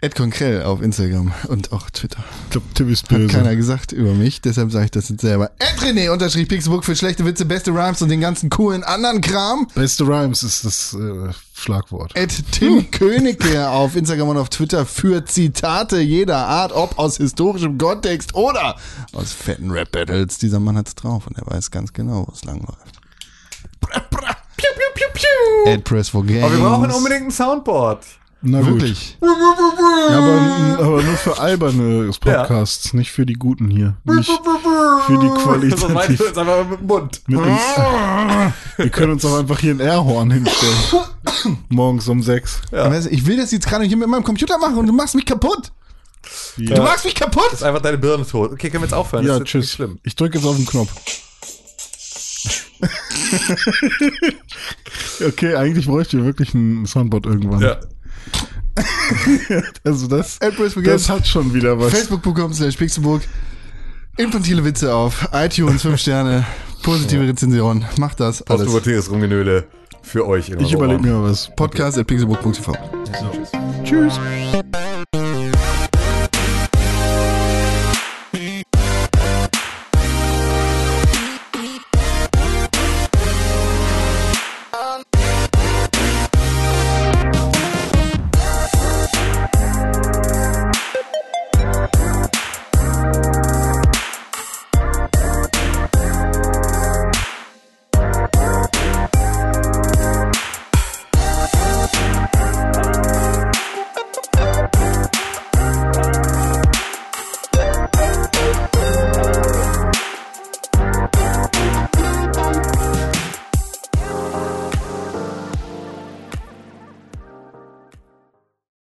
Ed Konkrell auf Instagram und auch Twitter. ich glaube, Tim ist Hat böse. keiner gesagt über mich, deshalb sage ich das jetzt selber. Ed René unterstrich Pixelbook für schlechte Witze, beste Rhymes und den ganzen coolen anderen Kram. Beste Rhymes ist das äh, Schlagwort. Ed Tim Königke auf Instagram und auf Twitter für Zitate jeder Art, ob aus historischem Kontext oder aus fetten Rap-Battles. Dieser Mann hat's drauf und er weiß ganz genau, wo es lang läuft. Bra, bra. Piu, piu, piu, piu. Ed Press for Games. Aber wir brauchen unbedingt ein Soundboard. Na gut. Wirklich? Ja, aber, aber nur für alberne Podcasts, nicht für die guten hier. Nicht für die So meinst du jetzt einfach mit dem Mund. Mit uns. Wir können uns auch einfach hier ein Airhorn hinstellen. Morgens um sechs. Ja. Du, Ich will das jetzt gerade hier mit meinem Computer machen und du machst mich kaputt. Du Ja, machst mich kaputt. ist einfach deine Birne tot. Okay, können wir jetzt aufhören? ja das jetzt tschüss. schlimm. Ich drücke jetzt auf den Knopf. okay, eigentlich bräuchte ich wirklich ein Soundboard irgendwann. Ja. Also das, das hat schon wieder was. Facebook.com slash Pixelburg. Infantile Witze auf iTunes, 5 Sterne, positive Rezension. Macht das. Postpubertäres Rumgenöle für euch. in Ich überlege mir was. Podcast at pixelburg.tv. Tschüss.